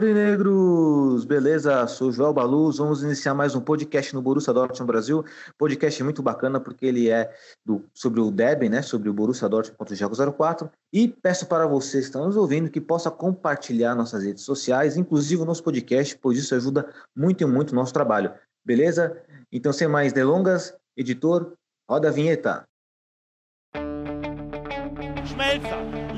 Aurinegros! Beleza? Sou Joel Baluz. Vamos iniciar mais um podcast no Borussia Dortmund Brasil. Podcast muito bacana porque ele é do, sobre o derby, né? Sobre o Borussia Dortmund contra o Jago 04. E peço para vocês que estão nos ouvindo que possa compartilhar nossas redes sociais, inclusive o nosso podcast, pois isso ajuda muito e muito o nosso trabalho. Beleza? Então, sem mais delongas, editor, roda a vinheta.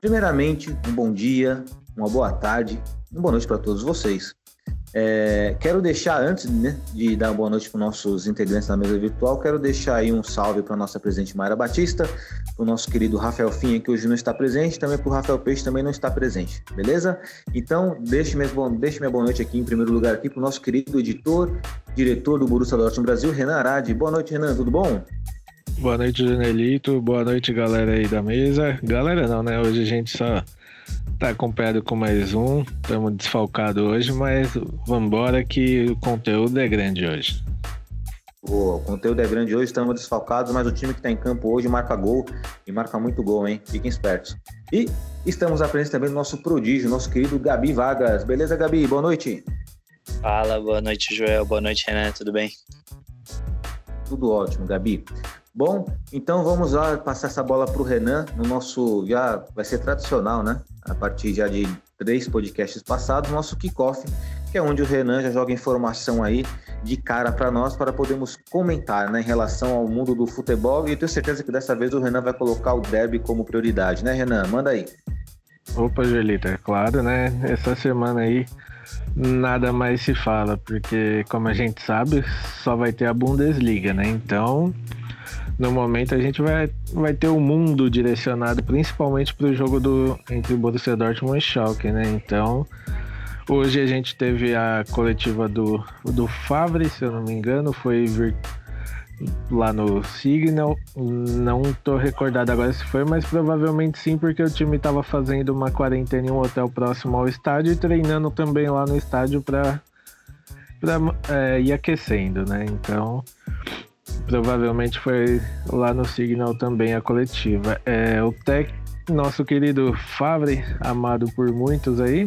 Primeiramente, um bom dia, uma boa tarde, uma boa noite para todos vocês. É, quero deixar, antes né, de dar uma boa noite para os nossos integrantes da mesa virtual, quero deixar aí um salve para a nossa presidente Mayra Batista, para o nosso querido Rafael Finha, que hoje não está presente, também para o Rafael Peixe, também não está presente, beleza? Então, deixe minha, deixe minha boa noite aqui, em primeiro lugar, aqui para o nosso querido editor, diretor do Borussia Dortmund Brasil, Renan Arade. Boa noite, Renan, tudo bom? Boa noite, Janelito. Boa noite, galera aí da mesa. Galera não, né? Hoje a gente só tá acompanhado com mais um. Estamos desfalcados hoje, mas vamos embora que o conteúdo é grande hoje. Boa, o conteúdo é grande hoje, estamos desfalcados, mas o time que está em campo hoje marca gol e marca muito gol, hein? Fiquem espertos. E estamos à frente também do nosso prodígio, nosso querido Gabi Vargas. Beleza, Gabi? Boa noite. Fala, boa noite, Joel. Boa noite, Renan. Tudo bem? Tudo ótimo, Gabi. Bom, então vamos lá passar essa bola para o Renan. No nosso já vai ser tradicional, né? A partir já de três podcasts passados, nosso kickoff, que é onde o Renan já joga informação aí de cara para nós para podermos comentar, né, em relação ao mundo do futebol. E eu tenho certeza que dessa vez o Renan vai colocar o derby como prioridade, né, Renan? Manda aí. Opa, Joelito, é claro, né? Essa semana aí nada mais se fala, porque como a gente sabe, só vai ter a Bundesliga, né? Então, no momento a gente vai, vai ter o mundo direcionado principalmente para o jogo do entre Borussia Dortmund e Schalke, né? Então, hoje a gente teve a coletiva do, do Favre, se eu não me engano, foi vir, lá no Signal. Não tô recordado agora se foi, mas provavelmente sim, porque o time estava fazendo uma quarentena em um hotel próximo ao estádio e treinando também lá no estádio para é, ir aquecendo, né? Então, provavelmente foi lá no Signal também a coletiva. É, o tec, nosso querido Favre, amado por muitos aí,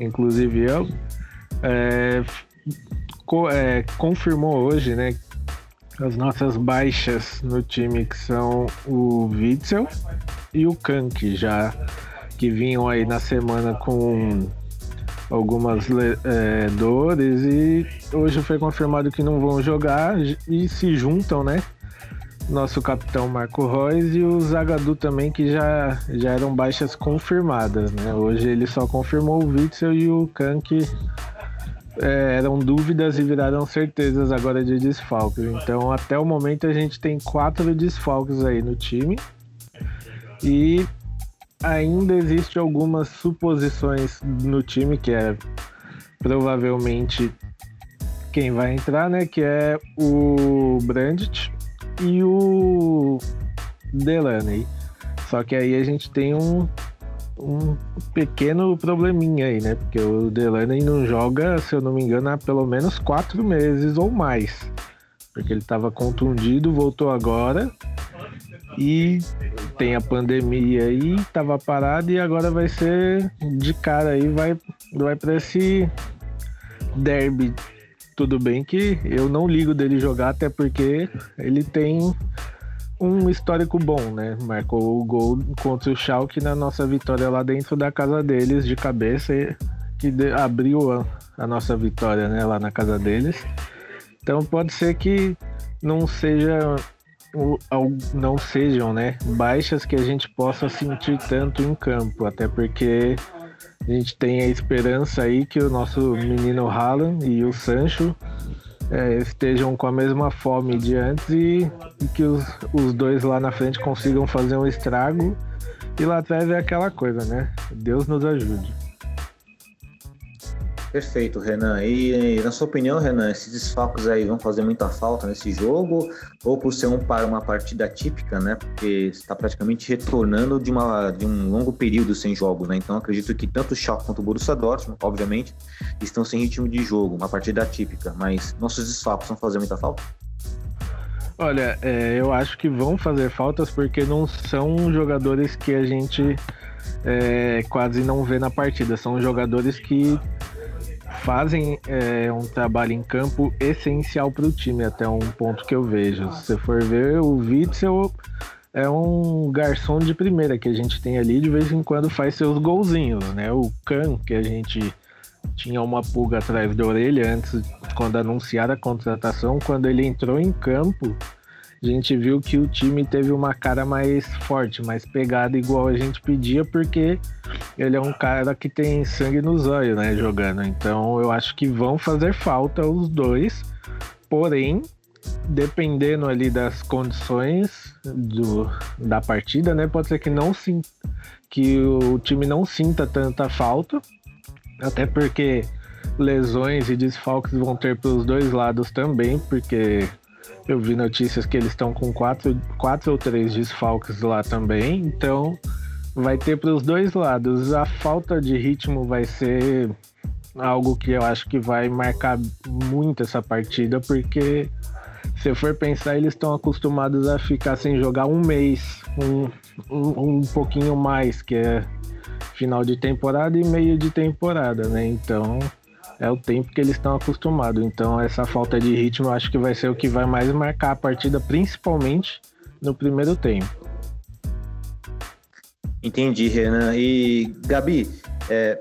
inclusive eu, é, co, é, confirmou hoje, né, as nossas baixas no time que são o Witzel e o Kank já que vinham aí na semana com algumas é, dores e hoje foi confirmado que não vão jogar e se juntam, né? Nosso capitão Marco Reus e o Zagadu também, que já, já eram baixas confirmadas, né? Hoje ele só confirmou o Witzel e o Kank é, eram dúvidas e viraram certezas agora de desfalques. Então, até o momento, a gente tem quatro desfalques aí no time. E ainda existe algumas suposições no time, que é provavelmente quem vai entrar, né? Que é o Brandt e o Delaney. Só que aí a gente tem um, um pequeno probleminha aí, né? Porque o Delaney não joga, se eu não me engano, há pelo menos quatro meses ou mais. Porque ele estava contundido, voltou agora. E tem a pandemia aí, tava parado e agora vai ser de cara aí, vai, vai para esse derby. Tudo bem que eu não ligo dele jogar, até porque ele tem um histórico bom, né? Marcou o gol contra o Schalke na nossa vitória lá dentro da casa deles, de cabeça, que abriu a, a nossa vitória né, lá na casa deles. Então pode ser que não seja não sejam né, baixas que a gente possa sentir tanto em campo, até porque a gente tem a esperança aí que o nosso menino Haaland e o Sancho é, estejam com a mesma fome de antes e, e que os, os dois lá na frente consigam fazer um estrago. E lá atrás é aquela coisa, né? Deus nos ajude. Perfeito, Renan. E, na sua opinião, Renan, esses desfalques aí vão fazer muita falta nesse jogo? Ou por ser um para uma partida típica, né? Porque está praticamente retornando de, uma, de um longo período sem jogo, né? Então acredito que tanto o Schalke quanto o Borussia Dortmund, obviamente, estão sem ritmo de jogo, uma partida típica. Mas nossos desfalques vão fazer muita falta? Olha, é, eu acho que vão fazer faltas porque não são jogadores que a gente é, quase não vê na partida. São jogadores que fazem é, um trabalho em campo essencial para o time, até um ponto que eu vejo. Se você for ver, o Witzel é um garçom de primeira que a gente tem ali, de vez em quando faz seus golzinhos, né? O Khan, que a gente tinha uma pulga atrás da orelha antes, quando anunciaram a contratação, quando ele entrou em campo, a gente viu que o time teve uma cara mais forte, mais pegada, igual a gente pedia, porque ele é um cara que tem sangue nos olhos, né, jogando. Então eu acho que vão fazer falta os dois, porém, dependendo ali das condições do, da partida, né, pode ser que não que o time não sinta tanta falta, até porque lesões e desfalques vão ter para os dois lados também, porque eu vi notícias que eles estão com quatro, quatro ou três desfalques lá também, então vai ter para os dois lados. A falta de ritmo vai ser algo que eu acho que vai marcar muito essa partida, porque se for pensar, eles estão acostumados a ficar sem jogar um mês, um, um, um pouquinho mais, que é final de temporada e meio de temporada, né? Então é o tempo que eles estão acostumados. Então, essa falta de ritmo acho que vai ser o que vai mais marcar a partida, principalmente no primeiro tempo. Entendi, Renan. E, Gabi, é,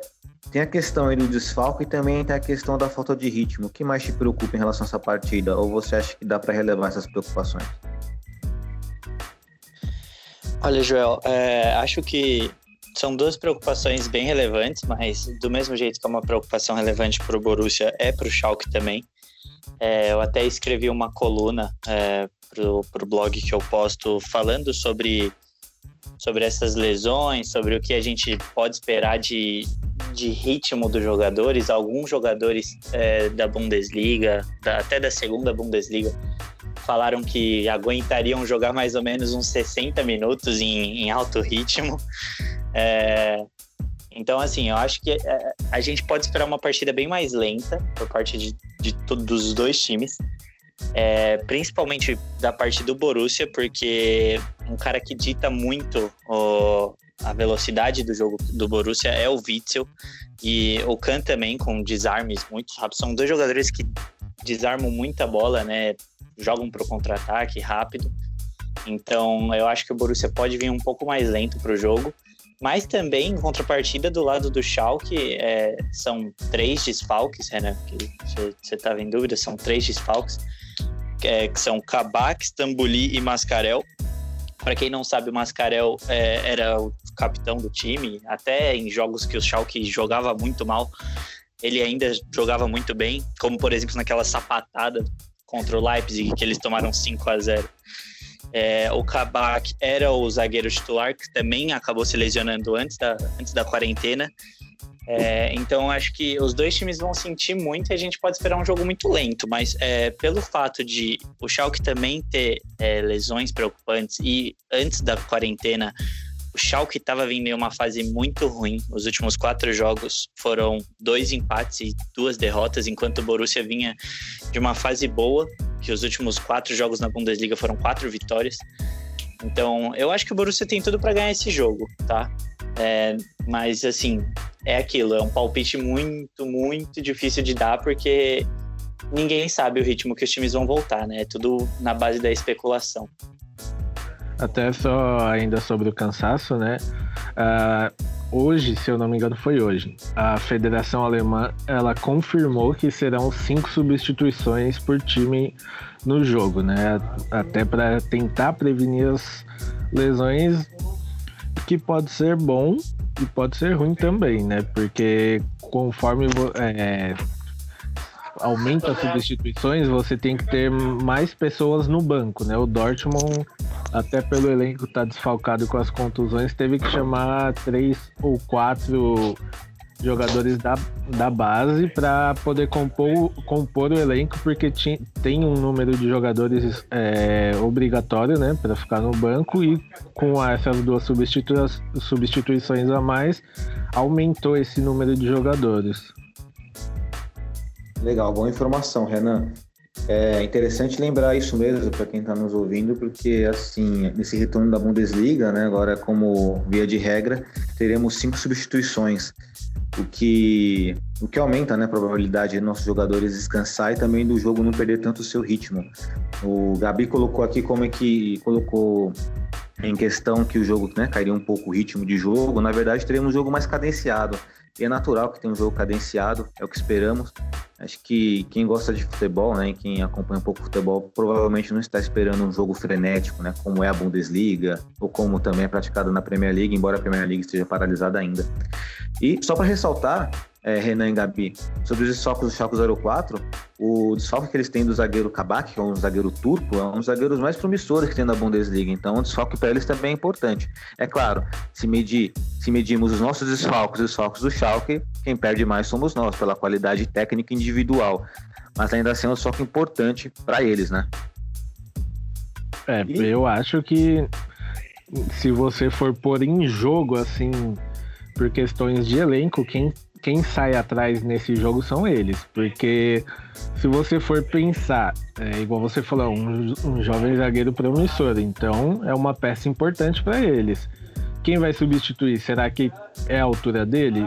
tem a questão aí do desfalque e também tem a questão da falta de ritmo. O que mais te preocupa em relação a essa partida? Ou você acha que dá para relevar essas preocupações? Olha, Joel, é, acho que são duas preocupações bem relevantes, mas do mesmo jeito que é uma preocupação relevante para o Borussia, é para o Schalke também. É, eu até escrevi uma coluna é, para o blog que eu posto falando sobre, sobre essas lesões, sobre o que a gente pode esperar de, de ritmo dos jogadores. Alguns jogadores é, da Bundesliga, da, até da segunda Bundesliga, falaram que aguentariam jogar mais ou menos uns 60 minutos em, em alto ritmo. É, então, assim, eu acho que é, a gente pode esperar uma partida bem mais lenta por parte de, de todos os dois times. É, principalmente da parte do Borussia, porque um cara que dita muito o, a velocidade do jogo do Borussia é o Witzel e o Kahn também com desarmes muito rápidos. São dois jogadores que desarmam muita bola, né? Jogam para o contra-ataque rápido. Então, eu acho que o Borussia pode vir um pouco mais lento para o jogo. Mas também, em contrapartida, do lado do Schalke, é, são três desfalques, Renan, que você estava em dúvida, são três desfalques, é, que são Kabak, Stambuli e Mascarel. Para quem não sabe, o Mascarel é, era o capitão do time, até em jogos que o Schalke jogava muito mal, ele ainda jogava muito bem, como por exemplo naquela sapatada contra o Leipzig, que eles tomaram 5 a 0 é, o Kabak era o zagueiro titular, que também acabou se lesionando antes da, antes da quarentena. É, então acho que os dois times vão sentir muito e a gente pode esperar um jogo muito lento, mas é, pelo fato de o Schalke também ter é, lesões preocupantes e antes da quarentena o Schalke estava vindo em uma fase muito ruim. Os últimos quatro jogos foram dois empates e duas derrotas, enquanto o Borussia vinha de uma fase boa, que os últimos quatro jogos na Bundesliga foram quatro vitórias. Então, eu acho que o Borussia tem tudo para ganhar esse jogo, tá? É, mas, assim, é aquilo, é um palpite muito, muito difícil de dar, porque ninguém sabe o ritmo que os times vão voltar, né? É tudo na base da especulação. Até só ainda sobre o cansaço, né? Uh, hoje, se eu não me engano, foi hoje. A Federação Alemã ela confirmou que serão cinco substituições por time no jogo, né? Até para tentar prevenir as lesões, que pode ser bom e pode ser ruim também, né? Porque conforme é, aumenta as substituições, você tem que ter mais pessoas no banco, né? O Dortmund, até pelo elenco estar tá desfalcado com as contusões, teve que chamar três ou quatro jogadores da, da base para poder compor, compor o elenco, porque ti, tem um número de jogadores é, obrigatório né, para ficar no banco e com essas duas substitui substituições a mais, aumentou esse número de jogadores. Legal, boa informação, Renan. É interessante lembrar isso mesmo para quem está nos ouvindo, porque assim, nesse retorno da Bundesliga, né, agora como via de regra, teremos cinco substituições, o que, o que aumenta né, a probabilidade de nossos jogadores descansar e também do jogo não perder tanto o seu ritmo. O Gabi colocou aqui como é que colocou em questão que o jogo né, cairia um pouco o ritmo de jogo. Na verdade, teremos um jogo mais cadenciado. E é natural que tenha um jogo cadenciado, é o que esperamos. Acho que quem gosta de futebol, né, quem acompanha um pouco o futebol, provavelmente não está esperando um jogo frenético, né, como é a Bundesliga, ou como também é praticado na Premier League, embora a Premier League esteja paralisada ainda. E só para ressaltar, é, Renan e Gabi, sobre os desfalques do Schalke 04, o desfalque que eles têm do zagueiro Kabak, que é um zagueiro turco, é um dos zagueiros mais promissores que tem na Bundesliga. Então, o desfalque para eles também é importante. É claro, se, medir, se medimos os nossos desfalques e os desfalques do Schalke, quem perde mais somos nós, pela qualidade técnica individual. Mas ainda assim é um desfalque importante para eles, né? É, e... eu acho que se você for pôr em jogo, assim, por questões de elenco, quem quem sai atrás nesse jogo são eles, porque se você for pensar, é, igual você falou, um, um jovem zagueiro promissor, então é uma peça importante para eles. Quem vai substituir? Será que é a altura dele?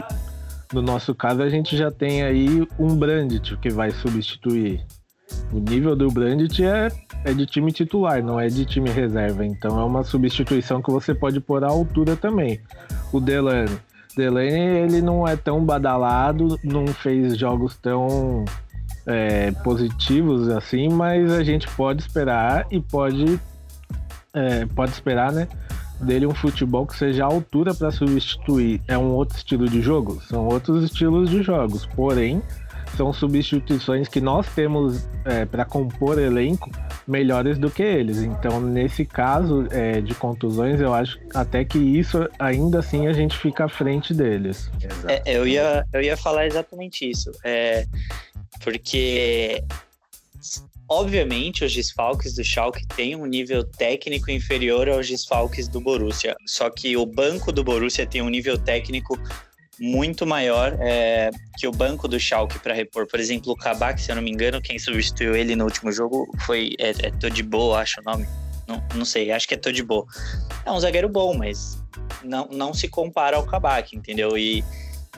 No nosso caso, a gente já tem aí um Brandt que vai substituir. O nível do Brandt é, é de time titular, não é de time reserva. Então é uma substituição que você pode pôr à altura também. O Delano Delaney ele não é tão badalado, não fez jogos tão é, positivos assim, mas a gente pode esperar e pode é, pode esperar, né? Dele um futebol que seja à altura para substituir. É um outro estilo de jogo? São outros estilos de jogos. Porém, são substituições que nós temos é, para compor elenco melhores do que eles. Então, nesse caso é, de contusões, eu acho até que isso ainda assim a gente fica à frente deles. É, eu, ia, eu ia falar exatamente isso. É, porque Obviamente, os desfalques do Schalke têm um nível técnico inferior aos desfalques do Borussia. Só que o banco do Borussia tem um nível técnico muito maior é, que o banco do Schalke para repor. Por exemplo, o Kabak, se eu não me engano, quem substituiu ele no último jogo foi é, é Todibo, acho o nome. Não, não sei, acho que é Todibo. É um zagueiro bom, mas não, não se compara ao Kabak, entendeu? E,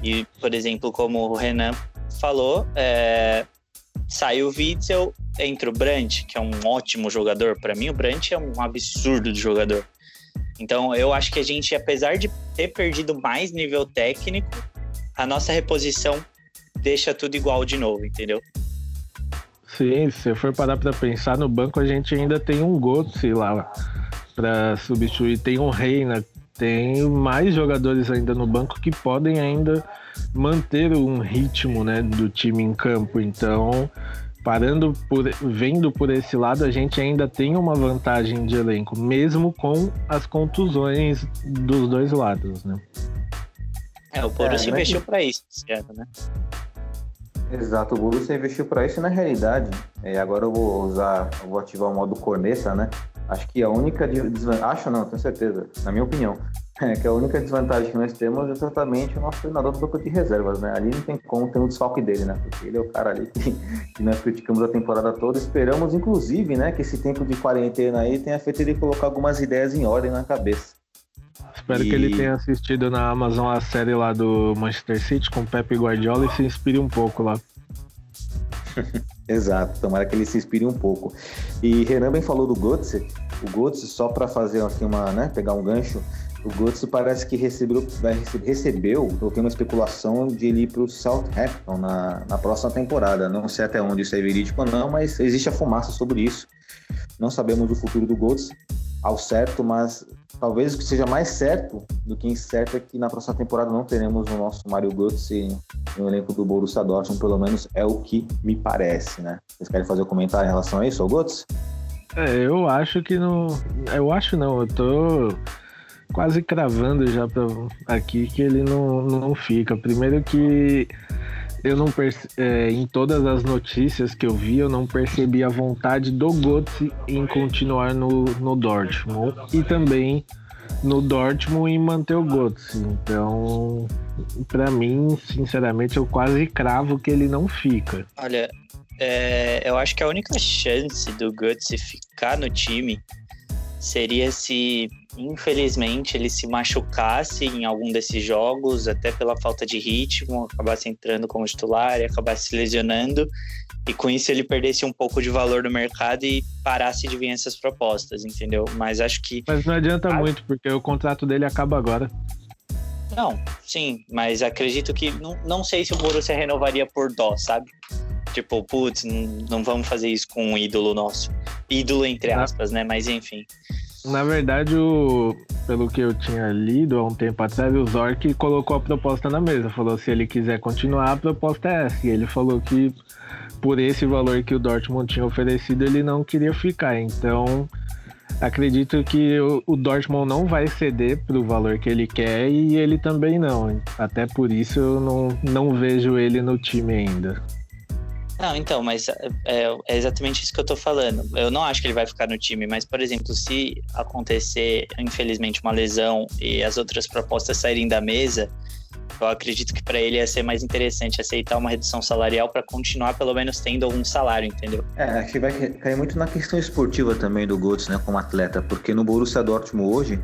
e, por exemplo, como o Renan falou, é, saiu o Witzel, entra o Brandt, que é um ótimo jogador. Para mim, o Brandt é um absurdo de jogador. Então, eu acho que a gente, apesar de ter perdido mais nível técnico, a nossa reposição deixa tudo igual de novo, entendeu? Sim, se for parar para pensar, no banco a gente ainda tem um Götze lá para substituir, tem um Reina, tem mais jogadores ainda no banco que podem ainda manter um ritmo né, do time em campo. Então, parando por vendo por esse lado, a gente ainda tem uma vantagem de elenco, mesmo com as contusões dos dois lados, né? É, o Borussia é, investiu para isso, certo, né? Exato, o Borussia investiu para isso e na realidade, é, agora eu vou usar, eu vou ativar o modo corneta, né? Acho que a única desvantagem, acho não, tenho certeza, na minha opinião, é que a única desvantagem que nós temos é exatamente o nosso treinador do banco de reservas, né? Ali não tem como ter um desfalque dele, né? Porque ele é o cara ali que, que nós criticamos a temporada toda. Esperamos, inclusive, né, que esse tempo de quarentena aí tenha feito ele colocar algumas ideias em ordem na cabeça. Espero e... que ele tenha assistido na Amazon a série lá do Manchester City com Pepe Guardiola e se inspire um pouco lá. Exato, tomara que ele se inspire um pouco. E Renan bem falou do Götze. O Götze, só para fazer aqui uma, né, pegar um gancho, O Götze parece que recebeu, vai rece- recebeu, eu tenho uma especulação de ele ir para o Southampton na, na próxima temporada. Não sei até onde isso é verídico ou não, mas existe a fumaça sobre isso. Não sabemos o futuro do Götze ao certo, mas talvez o que seja mais certo do que incerto é que na próxima temporada não teremos o nosso Mario Götze no elenco do Borussia Dortmund, pelo menos é o que me parece, né? Vocês querem fazer um comentário em relação a isso, ao Götze? É, eu acho que não. Eu acho não, eu tô quase cravando já pra, aqui que ele não, não fica. Primeiro que eu não é, em todas as notícias que eu vi, eu não percebi a vontade do Götze em continuar no, no Dortmund e também no Dortmund em manter o Götze. Então, pra mim, sinceramente, eu quase cravo que ele não fica. Olha, é, eu acho que a única chance do Guts ficar no time seria se, infelizmente, ele se machucasse em algum desses jogos, até pela falta de ritmo, acabasse entrando como titular e acabasse se lesionando. E com isso ele perdesse um pouco de valor no mercado e parasse de vir essas propostas, entendeu? Mas acho que Mas não adianta Ah. muito, porque o contrato dele acaba agora. Não, sim, mas acredito que não, não sei se o Borussia renovaria por dó, sabe? Tipo, putz, não, não vamos fazer isso com um ídolo nosso. Ídolo entre Ah. aspas, né? Mas enfim. Na verdade, o, pelo que eu tinha lido há um tempo atrás, o Zork colocou a proposta na mesa. Falou se ele quiser continuar, a proposta é essa. E ele falou que por esse valor que o Dortmund tinha oferecido, ele não queria ficar. Então, acredito que o, o Dortmund não vai ceder pro valor que ele quer e ele também não. Até por isso eu não, não vejo ele no time ainda. Não, então, mas é, é exatamente isso que eu tô falando. Eu não acho que ele vai ficar no time, mas, por exemplo, se acontecer, infelizmente, uma lesão e as outras propostas saírem da mesa, eu acredito que para ele ia ser mais interessante aceitar uma redução salarial para continuar, pelo menos, tendo algum salário, entendeu? É, acho que vai cair muito na questão esportiva também do Götze, né, como atleta, porque no Borussia Dortmund hoje,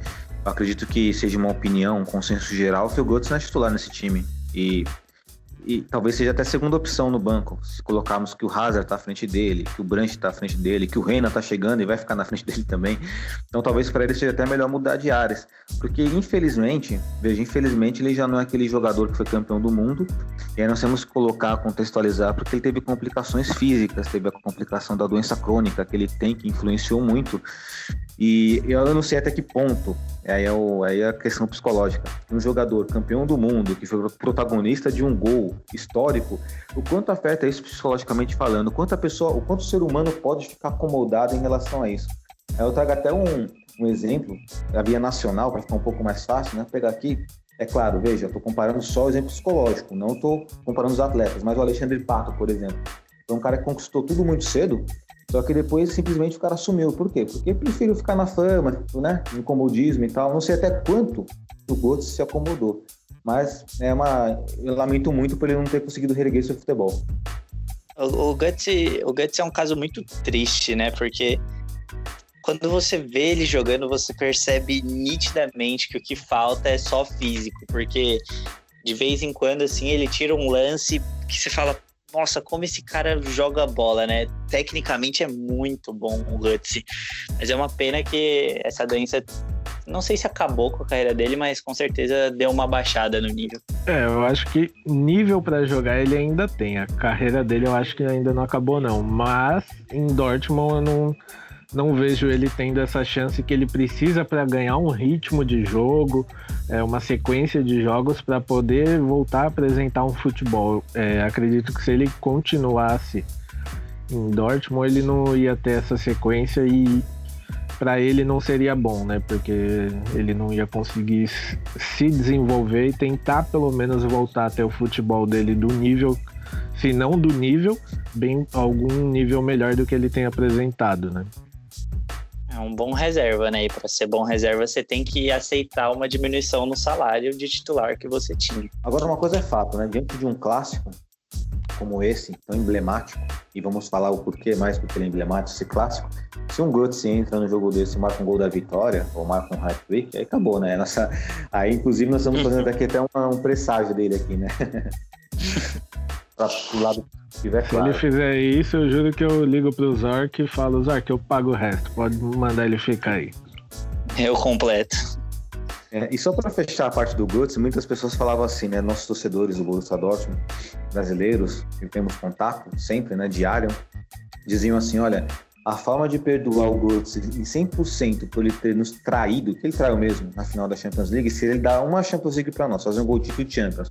eu acredito que seja uma opinião, um consenso geral, que o Götze não é titular nesse time. E, e talvez seja até segunda opção no banco, se colocarmos que o Hazard tá à frente dele, que o Brandt tá à frente dele, que o Reina tá chegando e vai ficar na frente dele também. Então talvez para ele seja até melhor mudar de áreas, porque infelizmente, veja, infelizmente ele já não é aquele jogador que foi campeão do mundo, e aí nós temos que colocar, contextualizar, porque ele teve complicações físicas, teve a complicação da doença crônica que ele tem, que influenciou muito. E eu não sei até que ponto, aí é, o, aí é a questão psicológica. Um jogador campeão do mundo, que foi protagonista de um gol histórico, o quanto afeta isso psicologicamente falando, o quanto a pessoa, o quanto o ser humano pode ficar acomodado em relação a isso. Eu trago até um, um exemplo da via nacional, para ficar um pouco mais fácil, né? Pegar aqui, é claro, veja, estou comparando só o exemplo psicológico, não estou comparando os atletas, mas o Alexandre Pato, por exemplo, foi um cara que conquistou tudo muito cedo, só que depois simplesmente o cara sumiu. Por quê? Porque preferiu ficar na fama, né? No comodismo e tal. Não sei até quanto o Götze se acomodou. Mas é uma. Eu lamento muito por ele não ter conseguido reerguer seu futebol. O, o, Guts, o é um caso muito triste, né? Porque quando você vê ele jogando, você percebe nitidamente que o que falta é só físico. Porque de vez em quando, assim, ele tira um lance que você fala, nossa, como esse cara joga bola, né? Tecnicamente é muito bom o Guts. Mas é uma pena que essa doença, não sei se acabou com a carreira dele, mas com certeza deu uma baixada no nível. É, eu acho que nível para jogar ele ainda tem. A carreira dele eu acho que ainda não acabou, não. Mas em Dortmund eu não, não vejo ele tendo essa chance que ele precisa para ganhar um ritmo de jogo, é, uma sequência de jogos para poder voltar a apresentar um futebol. É, acredito que se ele continuasse em Dortmund, ele não ia ter essa sequência e para ele não seria bom, né? Porque ele não ia conseguir se desenvolver e tentar pelo menos voltar até o futebol dele do nível, se não do nível, bem algum nível melhor do que ele tem apresentado, né? É um bom reserva, né? E para ser bom reserva, você tem que aceitar uma diminuição no salário de titular que você tinha. Agora, uma coisa é fato, né? Diante de um clássico como esse, tão emblemático, e vamos falar o porquê mais porque ele é emblemático, esse clássico, se um Götze entra no jogo desse e marca um gol da vitória, ou marca um hat-trick, aí acabou, né? Nossa, aí, inclusive, nós estamos fazendo aqui até uma, um presságio dele aqui, né? pra, pro lado que tiver Se claro. ele fizer isso, eu juro que eu ligo pro Zork e falo, Zork, eu pago o resto, pode mandar ele ficar aí. Eu completo. É, e só para fechar a parte do Götze, muitas pessoas falavam assim, né? Nossos torcedores do Borussia Dortmund, brasileiros, que temos contato sempre, né? Diário, diziam assim, olha, a forma de perdoar o Götze em 100% por ele ter nos traído, que ele traiu mesmo na final da Champions League, se ele dar uma Champions League para nós, fazer um gol de Champions.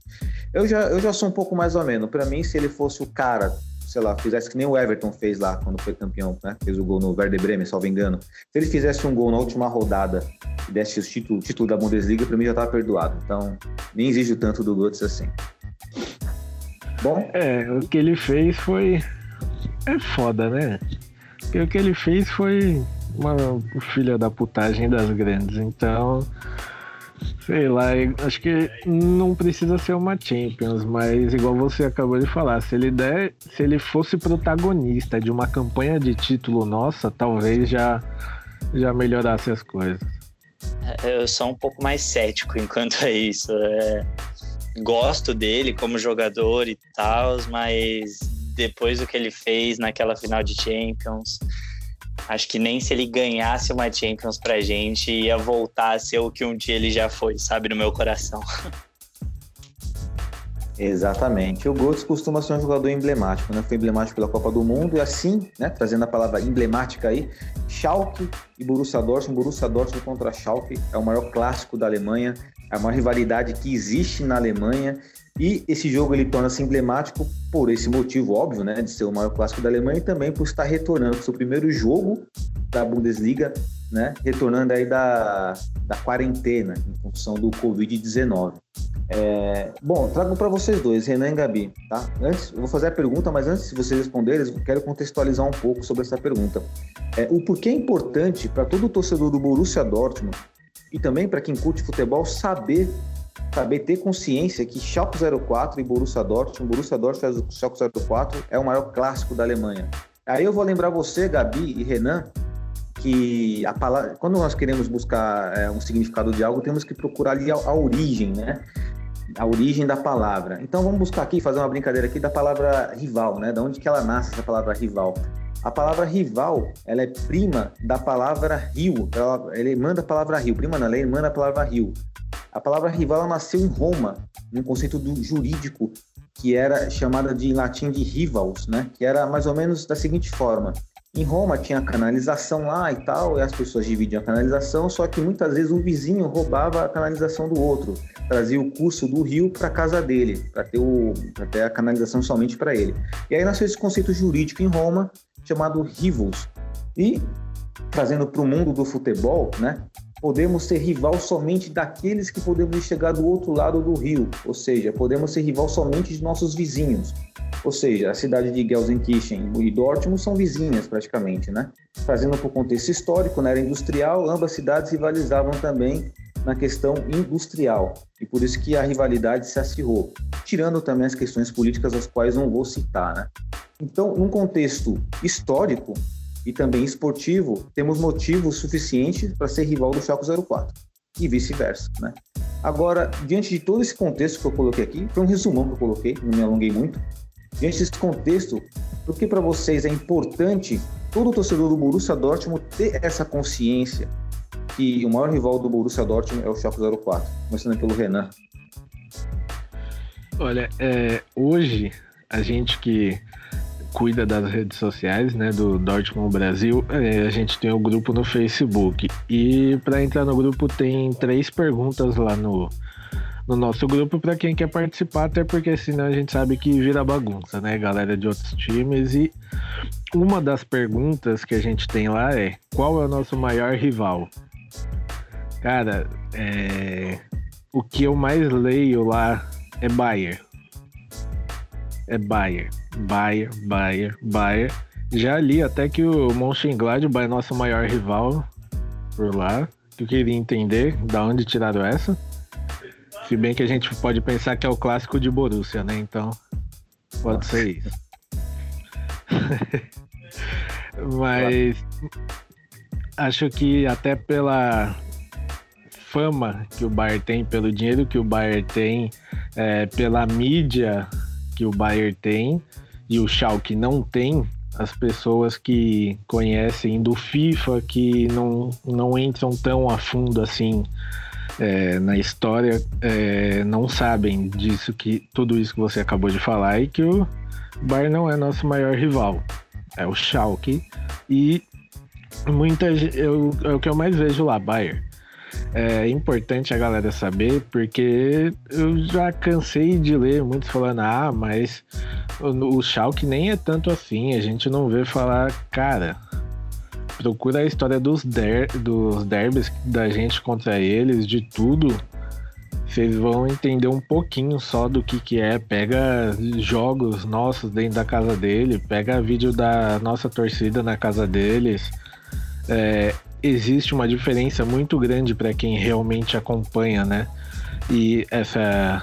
Eu já, eu já sou um pouco mais ou menos. Para mim, se ele fosse o cara sei lá, fizesse que nem o Everton fez lá quando foi campeão, né? Fez o gol no Werder Bremen, salvo engano. Se ele fizesse um gol na última rodada e desse o título, título da Bundesliga, para mim já estava perdoado. Então, nem exijo tanto do Götze assim. Bom? É, o que ele fez foi. É foda, né? Porque o que ele fez foi uma filha da putagem das grandes. Então Sei lá, acho que não precisa ser uma Champions, mas igual você acabou de falar, se ele der, se ele fosse protagonista de uma campanha de título nossa, talvez já já melhorasse as coisas. É, eu sou um pouco mais cético enquanto é isso. É, gosto dele como jogador e tal, mas depois do que ele fez naquela final de Champions, Acho que nem se ele ganhasse uma Champions pra gente ia voltar a ser o que um dia ele já foi, sabe, no meu coração. Exatamente. O Götze costuma ser um jogador emblemático, né? Foi emblemático pela Copa do Mundo e assim, né, trazendo a palavra emblemática aí, Schalke e Borussia Dortmund, Borussia Dortmund contra Schalke é o maior clássico da Alemanha, é a maior rivalidade que existe na Alemanha e esse jogo ele torna-se emblemático por esse motivo óbvio, né, de ser o maior clássico da Alemanha e também por estar retornando para o seu primeiro jogo da Bundesliga, né, retornando aí da, da quarentena em função do Covid-19. É, bom, trago para vocês dois, Renan e Gabi, tá? Antes, eu vou fazer a pergunta, mas antes de vocês responderem, eu quero contextualizar um pouco sobre essa pergunta. É, o porquê é importante para todo torcedor do Borussia Dortmund e também para quem curte futebol saber saber ter consciência que Schalke 04 e Borussia Dortmund, Borussia Dortmund Schalke 04 é o maior clássico da Alemanha. Aí eu vou lembrar você, Gabi e Renan, que a palavra, quando nós queremos buscar é, um significado de algo, temos que procurar ali a, a, origem, né? A origem da palavra. Então vamos buscar aqui, fazer uma brincadeira aqui da palavra rival, né? Da onde que ela nasce essa palavra rival? A palavra rival, ela é prima da palavra rio. Ela, ele manda a palavra rio. Prima não, ela manda a palavra rio. A palavra rival nasceu em Roma, num conceito do jurídico que era chamada de em latim de rivals, né? Que era mais ou menos da seguinte forma: em Roma tinha canalização lá e tal, e as pessoas dividiam a canalização, só que muitas vezes um vizinho roubava a canalização do outro, trazia o curso do rio para casa dele, para ter, o, ter a canalização somente para ele. E aí nasceu esse conceito jurídico em Roma chamado rivals. E trazendo para o mundo do futebol, né? Podemos ser rival somente daqueles que podemos chegar do outro lado do rio, ou seja, podemos ser rival somente de nossos vizinhos. Ou seja, a cidade de Gelsenkirchen e Dortmund são vizinhas praticamente, né? Trazendo para o contexto histórico, na era industrial, ambas cidades rivalizavam também na questão industrial e por isso que a rivalidade se acirrou, tirando também as questões políticas as quais não vou citar, né? Então, num contexto histórico, e também esportivo, temos motivos suficientes para ser rival do Schalke 04 e vice-versa, né? Agora, diante de todo esse contexto que eu coloquei aqui, foi um resumão que eu coloquei, não me alonguei muito. Diante desse contexto, por que para vocês é importante todo torcedor do Borussia Dortmund ter essa consciência que o maior rival do Borussia Dortmund é o Schalke 04? Começando pelo Renan. Olha, é, hoje a gente que cuida das redes sociais, né, do Dortmund Brasil, é, a gente tem o um grupo no Facebook. E para entrar no grupo tem três perguntas lá no, no nosso grupo para quem quer participar, até porque senão a gente sabe que vira bagunça, né, galera de outros times. E uma das perguntas que a gente tem lá é: qual é o nosso maior rival? Cara, é... o que eu mais leio lá é Bayern. É Bayern. Bayer, Bayer, Bayer. Já li até que o Mönchengladbach é nosso maior rival por lá. Eu queria entender da onde tiraram essa. Se bem que a gente pode pensar que é o clássico de Borussia, né? Então, pode ser isso. Mas acho que até pela fama que o Bayern tem, pelo dinheiro que o Bayern tem, é, pela mídia que o Bayern tem, e o Schalke não tem, as pessoas que conhecem do FIFA, que não, não entram tão a fundo assim é, na história é, não sabem disso que tudo isso que você acabou de falar e que o Bayern não é nosso maior rival, é o Schalke e muita eu, é o que eu mais vejo lá, Bayern. É importante a galera saber porque eu já cansei de ler muitos falando ah, mas o, o Schalke nem é tanto assim, a gente não vê falar, cara, procura a história dos, der, dos derbys da gente contra eles, de tudo. Vocês vão entender um pouquinho só do que, que é. Pega jogos nossos dentro da casa dele, pega vídeo da nossa torcida na casa deles. É, existe uma diferença muito grande para quem realmente acompanha, né? E essa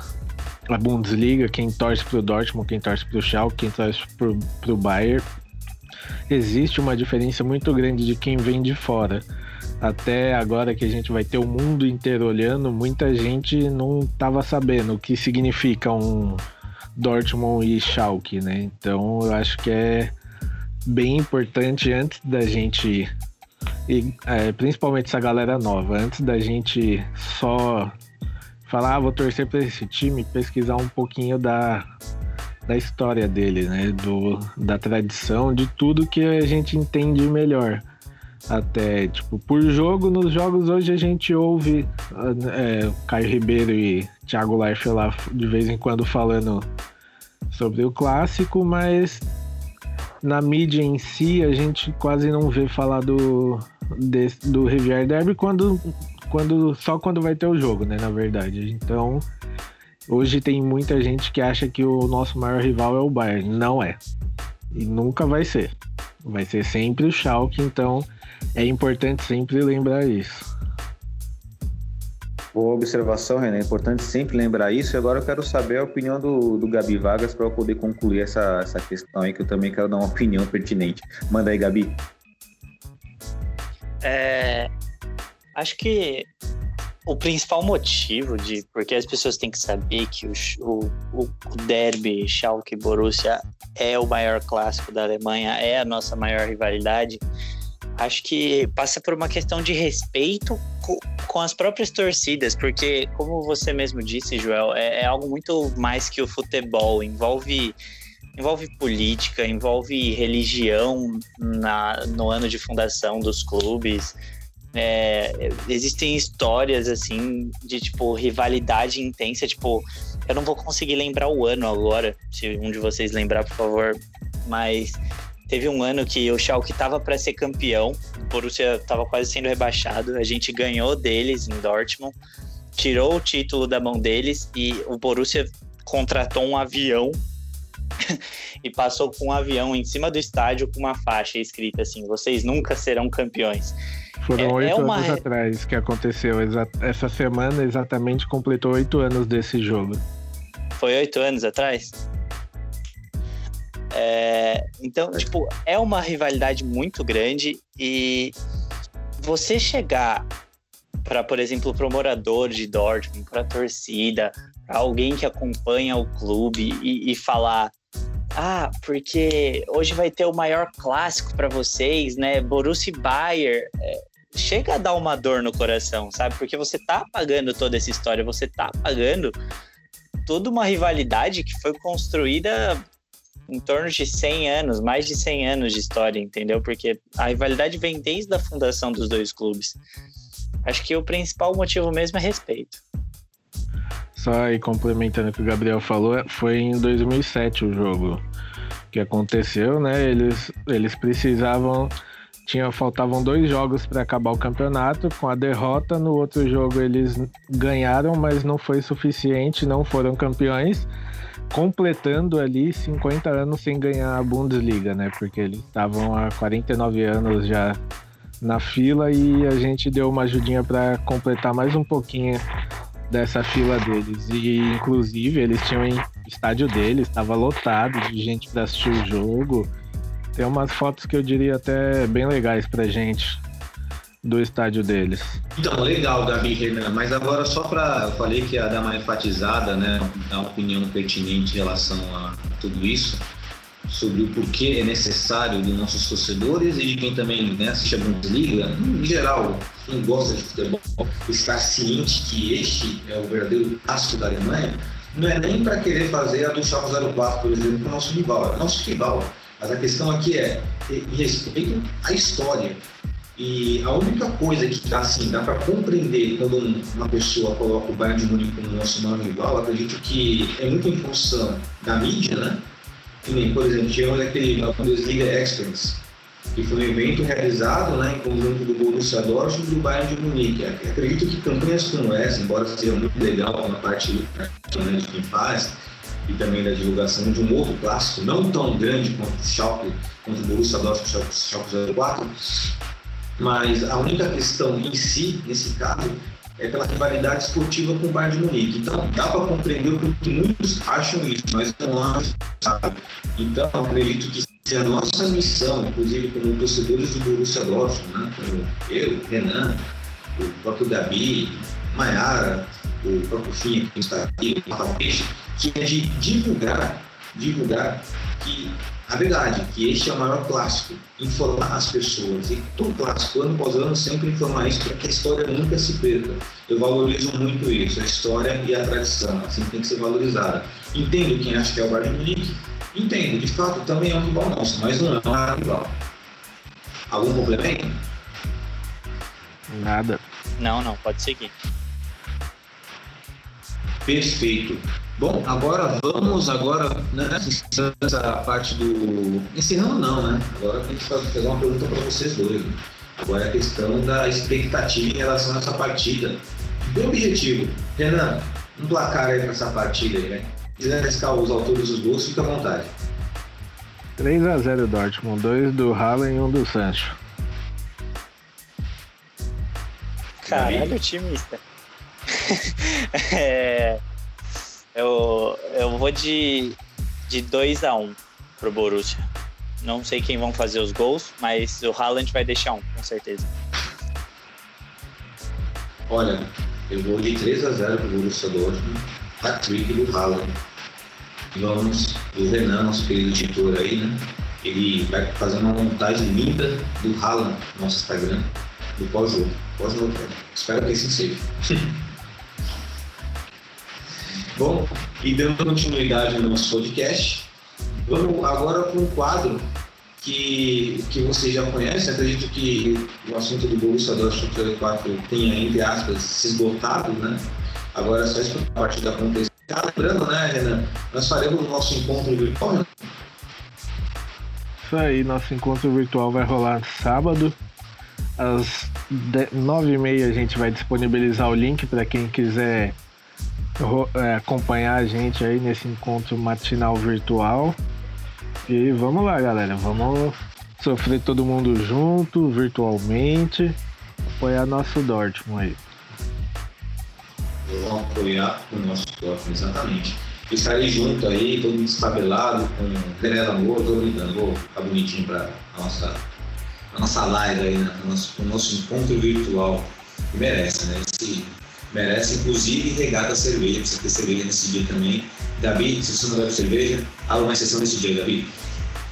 a Bundesliga, quem torce pro Dortmund, quem torce pro Schalke, quem torce pro, pro Bayern, existe uma diferença muito grande de quem vem de fora. Até agora que a gente vai ter o mundo inteiro olhando, muita gente não estava sabendo o que significa um Dortmund e Schalke, né? Então eu acho que é bem importante antes da gente e é, principalmente essa galera nova, antes da gente só falar, ah, vou torcer para esse time, pesquisar um pouquinho da da história dele, né? Do, da tradição, de tudo que a gente entende melhor. Até, tipo, por jogo, nos jogos hoje a gente ouve é, Caio Ribeiro e Thiago Leifert lá de vez em quando falando sobre o clássico, mas na mídia em si a gente quase não vê falar do, desse, do Rivière Derby quando, quando, só quando vai ter o jogo, né? Na verdade. Então Hoje tem muita gente que acha que o nosso maior rival é o Bayern. Não é. E nunca vai ser. Vai ser sempre o Schalke, então é importante sempre lembrar isso. Boa observação, René. É importante sempre lembrar isso. E agora eu quero saber a opinião do, do Gabi Vargas para eu poder concluir essa, essa questão aí, que eu também quero dar uma opinião pertinente. Manda aí, Gabi. É, acho que o principal motivo de porque as pessoas têm que saber que o, o, o derby Schalke Borussia é o maior clássico da Alemanha, é a nossa maior rivalidade, acho que passa por uma questão de respeito com, com as próprias torcidas, porque como você mesmo disse, Joel, é, é algo muito mais que o futebol, envolve envolve política, envolve religião na, no ano de fundação dos clubes. É, existem histórias assim de tipo rivalidade intensa, tipo, eu não vou conseguir lembrar o ano agora, se um de vocês lembrar, por favor, mas teve um ano que o Schalke estava para ser campeão, o Borussia estava quase sendo rebaixado, a gente ganhou deles em Dortmund, tirou o título da mão deles e o Borussia contratou um avião e passou com um avião em cima do estádio com uma faixa escrita assim: vocês nunca serão campeões. Foram é, oito é uma... anos atrás que aconteceu. Essa semana exatamente completou oito anos desse jogo. Foi oito anos atrás? É, então, tipo, é uma rivalidade muito grande e você chegar para, por exemplo, para o morador de Dortmund, para a torcida, para alguém que acompanha o clube e, e, falar: ah, porque hoje vai ter o maior clássico para vocês, né? Borussia Bayer. É, chega a dar uma dor no coração, sabe? Porque você tá pagando toda essa história, você tá pagando toda uma rivalidade que foi construída em torno de 100 anos, mais de 100 anos de história, entendeu? Porque a rivalidade vem desde a fundação dos dois clubes. Acho que o principal motivo mesmo é respeito. Só aí complementando o que o Gabriel falou, foi em 2007 o jogo que aconteceu, né? Eles, eles precisavam tinha, faltavam dois jogos para acabar o campeonato. Com a derrota, no outro jogo eles ganharam, mas não foi suficiente, não foram campeões, completando ali 50 anos sem ganhar a Bundesliga, né? Porque eles estavam há 49 anos já na fila e a gente deu uma ajudinha para completar mais um pouquinho dessa fila deles. E inclusive eles tinham estádio deles, estava lotado de gente para assistir o jogo. Tem umas fotos que eu diria até bem legais pra gente do estádio deles. Então, legal, Gabi Renan, mas agora só para eu falei que ia dar uma enfatizada, né, dar uma opinião pertinente em relação a tudo isso. Sobre o porquê é necessário de nossos torcedores e de quem também né, assiste a Bundesliga, em geral, quem gosta de futebol, estar ciente que este é o verdadeiro clássico da Alemanha, não é nem para querer fazer a do Schalke 04, por exemplo, com o nosso rival, é nosso rival. Mas a questão aqui é respeito à história. E a única coisa que dá, assim, dá para compreender quando uma pessoa coloca o Bayern de Munique como nosso maior rival, acredito que é muito em função da mídia, né? Que por exemplo, tivemos aquele Bundesliga Experts, que foi um evento realizado né, em conjunto do Borussia Dortmund e do Bayern de Munique. Acredito que campanhas como essa, embora seja muito legal na parte né, de quem e também da divulgação de um outro clássico, não tão grande quanto o Schalke, quanto o Borussia Dortmund o Schalke 04, mas a única questão em si, nesse caso, é pela rivalidade esportiva com o Bayern de Munique. Então, dá para compreender porque muitos acham isso, mas não acham, sabe? Então, acredito que se a nossa missão, inclusive como torcedores do Borussia Dortmund, né? como eu, Renan, o próprio Gabi, Maiara, o próprio Finha que está aqui, o Peixe, que é de divulgar, divulgar que a verdade que este é o maior clássico, informar as pessoas, e todo clássico, ano após ano, sempre informar isso para que a história nunca se perca. Eu valorizo muito isso, a história e a tradição, assim tem que ser valorizada. Entendo quem acha que é o Bayern Munique, entendo, de fato também é um rival nosso, mas não é um rival. Algum complemento? Nada. Não, não, pode seguir. Perfeito. Bom, agora vamos agora né, essa parte do encerrando não, né? Agora tem que fazer uma pergunta para vocês dois. Né? Agora é a questão da expectativa em relação a essa partida. Do objetivo, Renan, um placar aí para essa partida aí, né? Se quiser arriscar os autores dos gols, fica à vontade. 3x0 Dortmund, dois do Haaland e um do Sancho. Caralho, otimista. é, eu, eu vou de, de 2 a 1 um pro Borussia. Não sei quem vão fazer os gols, mas o Haaland vai deixar um, com certeza. Olha, eu vou de 3 a 0 pro Borussia Dortmund. Hat-trick do Haaland. Vamos, do Renan, nosso querido editor aí, né? Ele vai fazer uma montagem linda do Haaland no nosso Instagram, do pós-jogo. Pós-jogo, Espero que assim seja. Bom, e dando continuidade no nosso podcast, vamos agora para um quadro que, que vocês já conhecem. Acredito que o assunto do Borussia Dortmund 4 tenha, entre aspas, se esgotado, né? Agora é só esperar a partida acontecer. Tá lembrando, né, Renan? Nós faremos o nosso encontro virtual, né? Isso aí, nosso encontro virtual vai rolar sábado. Às nove e meia a gente vai disponibilizar o link para quem quiser acompanhar a gente aí nesse encontro matinal virtual. E vamos lá, galera. Vamos sofrer todo mundo junto, virtualmente. Apoiar nosso Dortmund aí. Vamos apoiar o nosso Dortmund, exatamente. estarei junto aí, todo destabelado, com Grela Amor, tô brincando, vou ficar bonitinho para a nossa, a nossa live aí, né? o, nosso, o nosso encontro virtual. Merece, né? Esse merece, inclusive, regada a cerveja, você ter cerveja nesse dia também. Gabi, se você não bebe cerveja, abre uma exceção nesse dia, Gabi.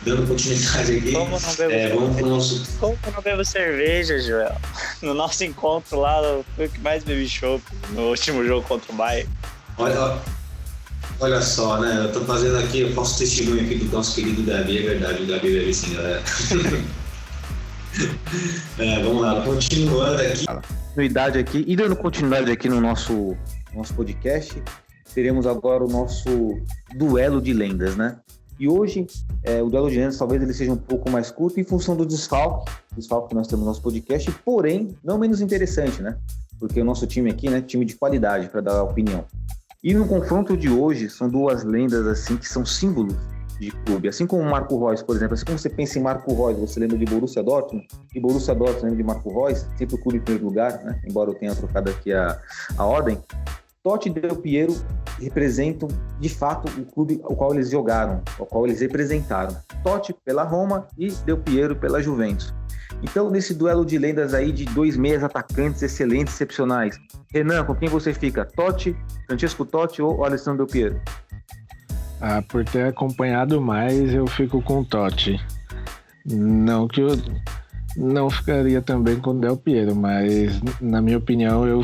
Dando continuidade aqui, Como não bebo é, vamos pro nosso... Como eu não bebo cerveja, Joel? No nosso encontro lá, fui o que mais bebi chopp no último jogo contra o Bayern. Olha, olha só, né? Eu tô fazendo aqui, eu faço testemunho aqui do nosso querido Gabi, é verdade, o Gabi bebe sim, galera. é, vamos lá, continuando aqui continuidade aqui e dando continuidade aqui no nosso, nosso podcast, teremos agora o nosso duelo de lendas, né? E hoje, é, o duelo de lendas talvez ele seja um pouco mais curto em função do desfalque, desfalque que nós temos no nosso podcast, porém, não menos interessante, né? Porque o nosso time aqui, né, time de qualidade para dar opinião. E no confronto de hoje, são duas lendas assim que são símbolos de clube. Assim como Marco Reus, por exemplo, assim como você pensa em Marco Reus, você lembra de Borussia Dortmund, e Borussia Dortmund lembra de Marco Reus, sempre o clube em primeiro lugar, né? embora eu tenha trocado aqui a, a ordem. Totti e Del Piero representam, de fato, o clube ao qual eles jogaram, ao qual eles representaram. Totti pela Roma e Del Piero pela Juventus. Então, nesse duelo de lendas aí de dois meias atacantes excelentes, excepcionais, Renan, com quem você fica? Totti, Francesco Totti ou Alessandro Del Piero? Ah, por ter acompanhado mais, eu fico com o Totti. Não que eu não ficaria também com o Del Piero, mas na minha opinião eu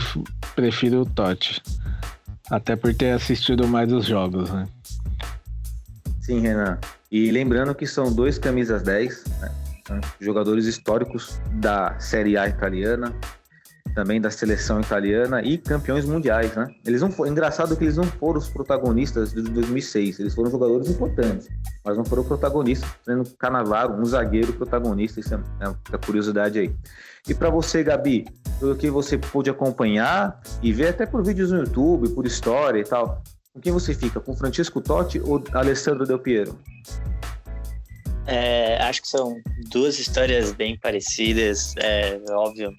prefiro o Totti. Até por ter assistido mais os jogos, né? Sim, Renan. E lembrando que são dois camisas 10, né? jogadores históricos da Série A italiana, também da seleção italiana e campeões mundiais, né? Eles não foram, engraçado que eles não foram os protagonistas de 2006, eles foram jogadores importantes, mas não foram protagonistas, sendo Canavaro, um zagueiro protagonista, isso é, é uma curiosidade aí. E para você, Gabi, pelo que você pôde acompanhar e ver até por vídeos no YouTube, por história e tal, com quem você fica? Com Francisco Totti ou Alessandro Del Piero? É, acho que são duas histórias bem parecidas, é óbvio,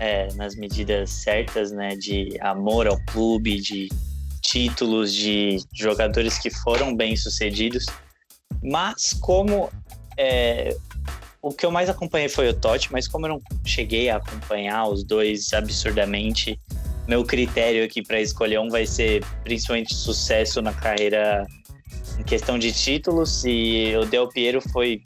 é, nas medidas certas, né, de amor ao clube, de títulos, de jogadores que foram bem sucedidos. Mas como é, o que eu mais acompanhei foi o Totti, mas como eu não cheguei a acompanhar os dois absurdamente, meu critério aqui para escolher um vai ser principalmente sucesso na carreira em questão de títulos e o Del Piero foi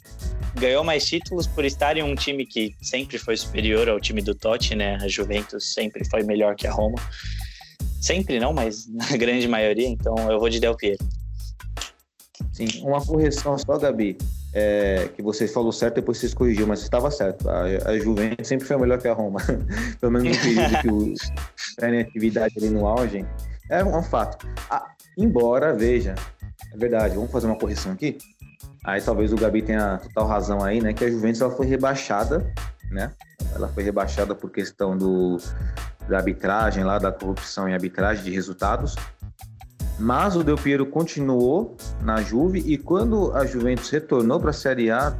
ganhou mais títulos por estar em um time que sempre foi superior ao time do Totti, né? A Juventus sempre foi melhor que a Roma. Sempre não, mas na grande maioria, então eu vou de Del Piero. Sim, uma correção só, Gabi. É, que você falou certo, depois você corrigiu, mas estava certo. A, a, Juventus sempre foi melhor que a Roma. Pelo menos no período que o em atividade ali no auge. É um, é um fato. Ah, embora, veja, é verdade, vamos fazer uma correção aqui. Aí talvez o Gabi tenha total razão aí, né? Que a Juventus ela foi rebaixada, né? Ela foi rebaixada por questão do, da arbitragem lá, da corrupção em arbitragem de resultados. Mas o Del Piero continuou na Juve e quando a Juventus retornou para a Série A,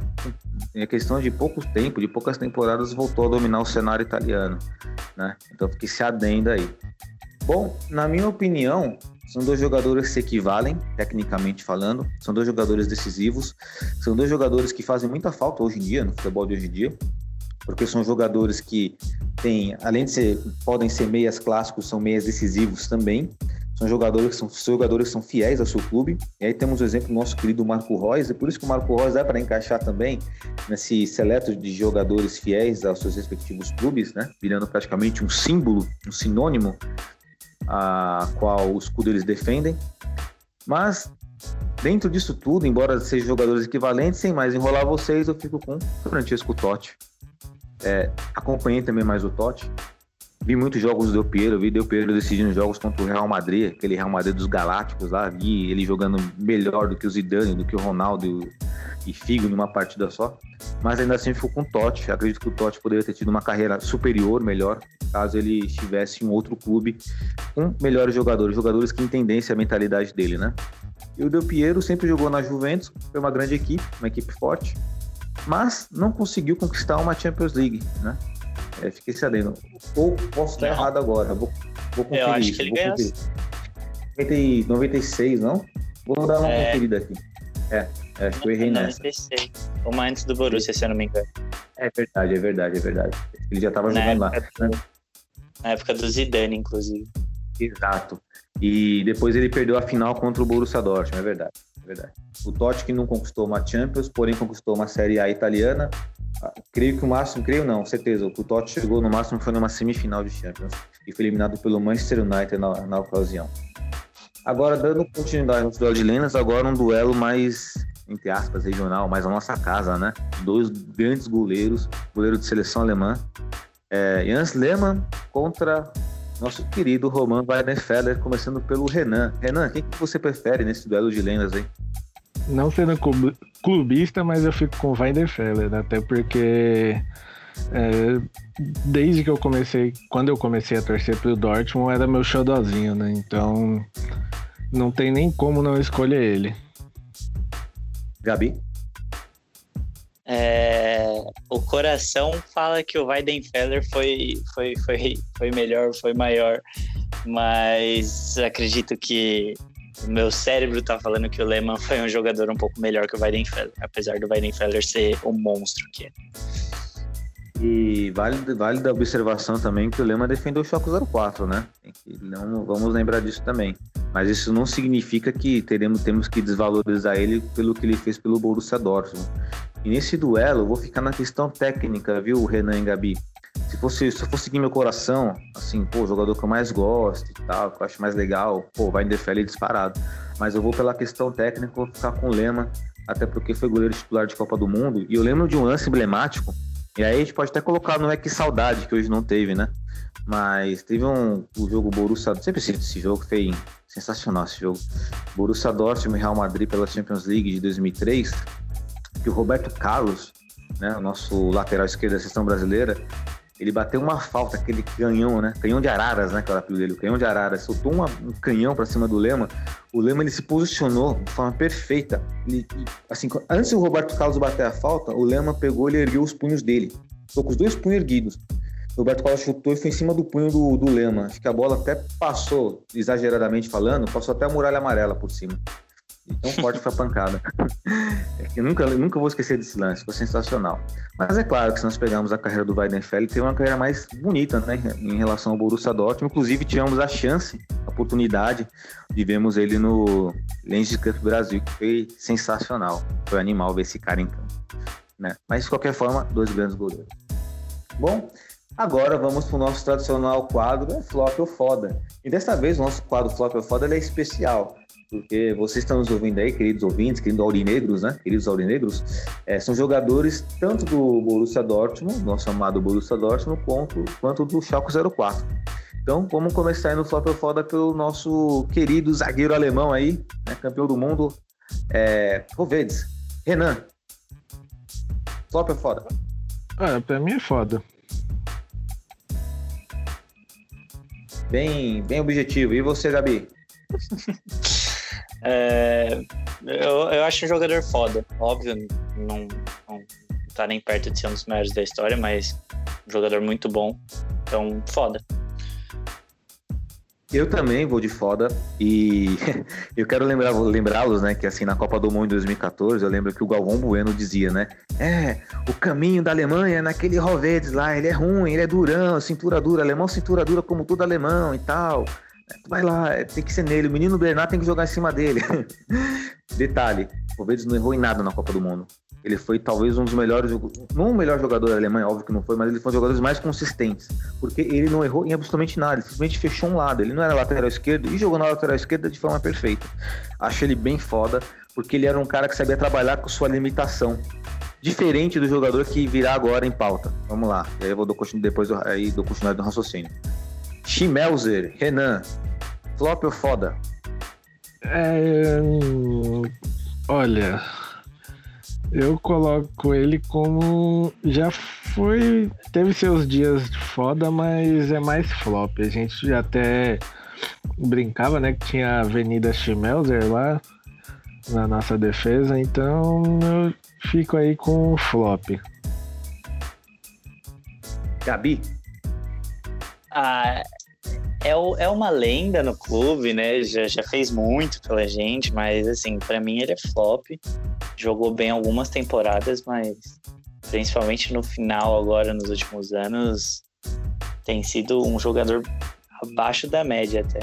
em questão de pouco tempo, de poucas temporadas, voltou a dominar o cenário italiano, né? Então fiquei se adenda aí. Bom, na minha opinião, são dois jogadores que se equivalem, tecnicamente falando. São dois jogadores decisivos. São dois jogadores que fazem muita falta hoje em dia, no futebol de hoje em dia. Porque são jogadores que têm, além de ser, podem ser meias clássicos, são meias decisivos também. São jogadores que são, jogadores que são fiéis ao seu clube. E aí temos o exemplo do nosso querido Marco Reus. É por isso que o Marco Reus dá para encaixar também nesse seleto de jogadores fiéis aos seus respectivos clubes, né? Virando praticamente um símbolo, um sinônimo a qual o escudo eles defendem. Mas dentro disso tudo, embora sejam jogadores equivalentes, sem mais enrolar vocês, eu fico com o Francisco Totti. É, acompanhei também mais o Totti. Vi muitos jogos do Del Piero, vi Del Piero decidindo jogos contra o Real Madrid, aquele Real Madrid dos Galácticos lá, vi ele jogando melhor do que o Zidane, do que o Ronaldo e Figo numa partida só. Mas ainda assim ficou com o Totti. Acredito que o Totti poderia ter tido uma carreira superior, melhor, caso ele estivesse em outro clube com melhores jogadores, jogadores que entendessem a mentalidade dele, né? E o Del Piero sempre jogou na Juventus, foi uma grande equipe, uma equipe forte, mas não conseguiu conquistar uma Champions League, né? É, fiquei sabendo. Ou posso estar não. errado agora, vou, vou conferir Eu acho isso, que ele ganhou. 90, 96, não? Vou dar uma é... conferida aqui. É, é, acho que eu errei nessa. 96. Uma antes do Borussia, se eu não me engano. É verdade, é verdade, é verdade. Ele já estava jogando lá. Do, na época do Zidane, inclusive. Exato. E depois ele perdeu a final contra o Borussia Dortmund, é verdade. É verdade. O Totti que não conquistou uma Champions, porém conquistou uma Série A italiana. Ah, creio que o máximo, creio não, certeza, o Totti chegou no máximo foi numa semifinal de Champions e foi eliminado pelo Manchester United na, na ocasião. Agora, dando continuidade no duelo de lendas, agora um duelo mais, entre aspas, regional, mais a nossa casa, né? Dois grandes goleiros, goleiro de seleção alemã, é, Jans Lehmann contra nosso querido Roman Weidenfeller, começando pelo Renan. Renan, quem que você prefere nesse duelo de lendas aí? Não sendo clubista, mas eu fico com o Weidenfeller, até porque é, desde que eu comecei, quando eu comecei a torcer pro Dortmund, era meu xodózinho, né? Então não tem nem como não escolher ele. Gabi? É, o coração fala que o Weidenfeller foi, foi, foi, foi melhor, foi maior, mas acredito que o meu cérebro tá falando que o Lehmann foi um jogador um pouco melhor que o Weidenfeller, apesar do Weidenfeller ser o monstro que é. E vale, vale da observação também que o Lema defendeu o Choque 04, né? Não, vamos lembrar disso também. Mas isso não significa que teremos, temos que desvalorizar ele pelo que ele fez pelo Borussia Dortmund. E nesse duelo, vou ficar na questão técnica, viu, Renan e Gabi? Se fosse, se eu fosse seguir meu coração, assim, pô, o jogador que eu mais gosto e tal, que eu acho mais legal, pô, vai em defesa disparado. Mas eu vou pela questão técnica, vou ficar com o Lema, até porque foi goleiro titular de Copa do Mundo. E eu lembro de um lance emblemático, e aí a gente pode até colocar, não é que saudade, que hoje não teve, né? Mas teve um o jogo Borussia, sempre cito esse jogo, foi sensacional esse jogo. Borussia Dortmund e Real Madrid pela Champions League de 2003, que o Roberto Carlos, né, o nosso lateral esquerdo da seleção brasileira, ele bateu uma falta, aquele canhão, né? Canhão de araras, né? Que era dele, o canhão de araras. Soltou uma, um canhão para cima do Lema. O Lema ele se posicionou de forma perfeita. Ele, assim, antes do Roberto Carlos bater a falta, o Lema pegou e ergueu os punhos dele. Ficou com os dois punhos erguidos. O Roberto Carlos chutou e foi em cima do punho do, do Lema. Acho que a bola até passou, exageradamente falando, passou até a muralha amarela por cima. Tão forte foi a pancada. eu nunca, nunca vou esquecer desse lance, foi sensacional. Mas é claro que se nós pegarmos a carreira do Weidenfeld, teve uma carreira mais bonita, né, em relação ao Borussia Dortmund. Inclusive, tivemos a chance, a oportunidade de vermos ele no Lens Cup Brasil, que foi sensacional. Foi animal ver esse cara em campo. Né? Mas, de qualquer forma, dois grandes goleiros. Bom, agora vamos para o nosso tradicional quadro, é Flop ou Foda. E dessa vez, o nosso quadro Flop ou Foda é especial porque vocês estão nos ouvindo aí, queridos ouvintes, queridos aurinegros, né? Queridos aurinegros, é, são jogadores tanto do Borussia Dortmund, nosso amado Borussia Dortmund, quanto, quanto do Schalke 04. Então, vamos começar aí no Flop Foda pelo nosso querido zagueiro alemão aí, né, campeão do mundo, é, Rovedes. Renan, Flop Foda? Ah, pra mim é foda. Bem, bem objetivo. E você, Gabi? É, eu, eu acho um jogador foda. Óbvio, não, não tá nem perto de ser um dos melhores da história, mas um jogador muito bom. Então, foda. Eu também vou de foda e eu quero lembrá-los, né, que assim na Copa do Mundo em 2014, eu lembro que o Galvão Bueno dizia, né, é, o caminho da Alemanha naquele Rovedes lá, ele é ruim, ele é durão, cintura dura, alemão cintura dura como todo alemão e tal. Vai lá, é, tem que ser nele. O menino Bernard tem que jogar em cima dele. Detalhe, o Vedes não errou em nada na Copa do Mundo. Ele foi talvez um dos melhores, não o melhor jogador da Alemanha, óbvio que não foi, mas ele foi um dos jogadores mais consistentes. Porque ele não errou em absolutamente nada, ele simplesmente fechou um lado. Ele não era lateral esquerdo e jogou na lateral esquerda de forma perfeita. Acho ele bem foda, porque ele era um cara que sabia trabalhar com sua limitação. Diferente do jogador que virá agora em pauta. Vamos lá, aí eu vou do, depois aí do continuar do raciocínio. Schmelzer, Renan, flop ou foda? É, olha, eu coloco ele como já foi, teve seus dias de foda, mas é mais flop. A gente até brincava, né, que tinha a Avenida Schmelzer lá na nossa defesa, então eu fico aí com o flop. Gabi? Ah, é, é uma lenda no clube, né? Já, já fez muito pela gente, mas assim, para mim ele é flop. Jogou bem algumas temporadas, mas principalmente no final agora, nos últimos anos, tem sido um jogador abaixo da média até.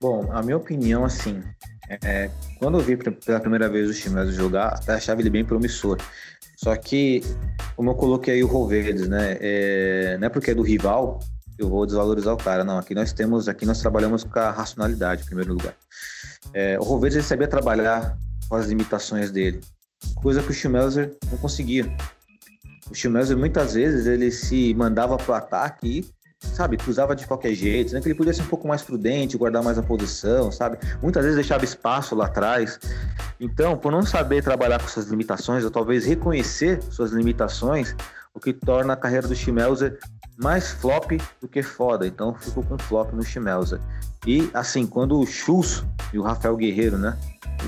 Bom, a minha opinião, assim, é, quando eu vi pela primeira vez o time jogar, achava ele bem promissor. Só que, como eu coloquei aí o Rovedes, né? É, não é porque é do rival eu vou desvalorizar o cara. Não, aqui nós temos, aqui nós trabalhamos com a racionalidade, em primeiro lugar. É, o Rovedes ele sabia trabalhar com as limitações dele, coisa que o Schmelzer não conseguia. O Schmelzer muitas vezes ele se mandava para o ataque e, sabe, cruzava de qualquer jeito, né? que ele podia ser um pouco mais prudente, guardar mais a posição, sabe? Muitas vezes deixava espaço lá atrás. Então, por não saber trabalhar com suas limitações, ou talvez reconhecer suas limitações, o que torna a carreira do Schmelzer mais flop do que foda. Então ficou com flop no Schmelzer. E assim, quando o Schultz e o Rafael Guerreiro, né?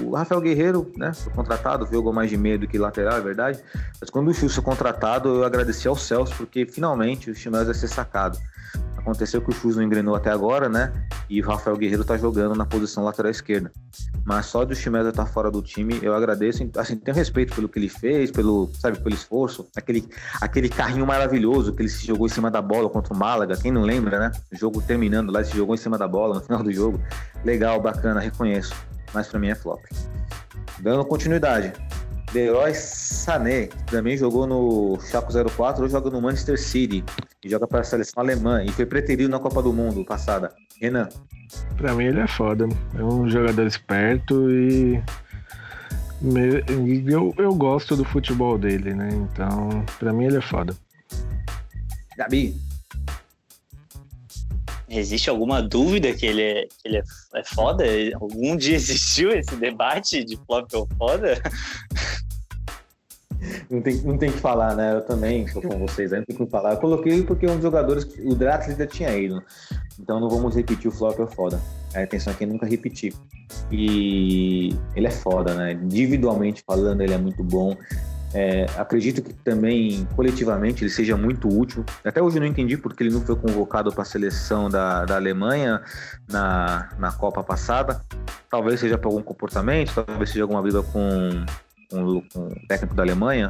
O Rafael Guerreiro, né, foi contratado, jogou mais de meio do que lateral, é verdade. Mas quando o Schultz foi contratado, eu agradeci ao Celso, porque finalmente o Schmelzer ia ser sacado. Aconteceu que o Chus não engrenou até agora, né? E o Rafael Guerreiro tá jogando na posição lateral esquerda. Mas só do Chimeso estar tá fora do time, eu agradeço. Assim, tenho respeito pelo que ele fez, pelo, sabe, pelo esforço. Aquele, aquele carrinho maravilhoso que ele se jogou em cima da bola contra o Málaga. Quem não lembra, né? O jogo terminando lá, ele se jogou em cima da bola no final do jogo. Legal, bacana, reconheço. Mas para mim é flop. Dando continuidade. Leroy Sané, que também jogou no Chaco 04, hoje joga no Manchester City e joga para a seleção alemã e foi preterido na Copa do Mundo passada. Renan. Para mim ele é foda. É um jogador esperto e eu, eu gosto do futebol dele, né? Então, para mim ele é foda. Gabi. Existe alguma dúvida que ele é, que ele é, é foda? Algum dia existiu esse debate de flop ou foda? Não tem, não tem que falar, né? Eu também estou com vocês aí, não tem que falar. Eu coloquei porque um dos jogadores, o Draxler ainda tinha ido. Então não vamos repetir o flop ou foda. A atenção aqui é nunca repetir. E ele é foda, né? Individualmente falando, ele é muito bom. É, acredito que também coletivamente ele seja muito útil. Até hoje eu não entendi porque ele não foi convocado para a seleção da, da Alemanha na, na Copa passada. Talvez seja por algum comportamento, talvez seja alguma briga com, com, com o técnico da Alemanha,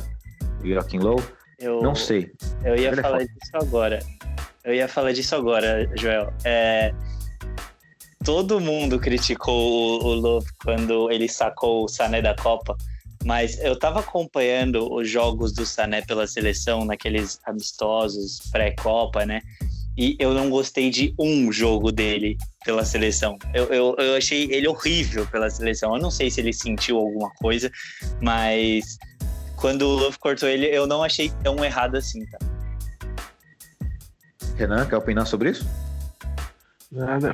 Joachim Low. Eu, não sei. Eu ia é falar disso agora. Eu ia falar disso agora, Joel. É, todo mundo criticou o, o Low quando ele sacou o Sané da Copa mas eu tava acompanhando os jogos do Sané pela seleção, naqueles amistosos pré-copa, né? E eu não gostei de um jogo dele pela seleção. Eu, eu, eu achei ele horrível pela seleção. Eu não sei se ele sentiu alguma coisa, mas quando o Love cortou ele, eu não achei tão errado assim, tá? Renan, quer opinar sobre isso? Nada.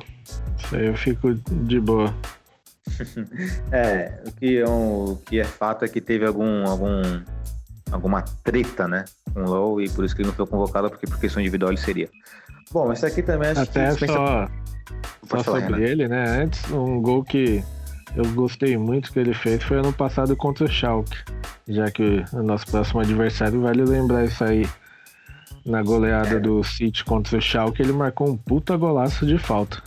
Isso aí eu fico de boa. é, o que, é um, o que é fato é que teve algum, algum, alguma treta, né, com o Low e por isso que ele não foi convocado, porque por questão individual ele seria. Bom, esse aqui também acho Até que... só, só sobre né? ele, né, antes, um gol que eu gostei muito que ele fez foi ano passado contra o Schalke, já que o nosso próximo adversário vale lembrar isso aí. Na goleada é. do City contra o Schalke, ele marcou um puta golaço de falta.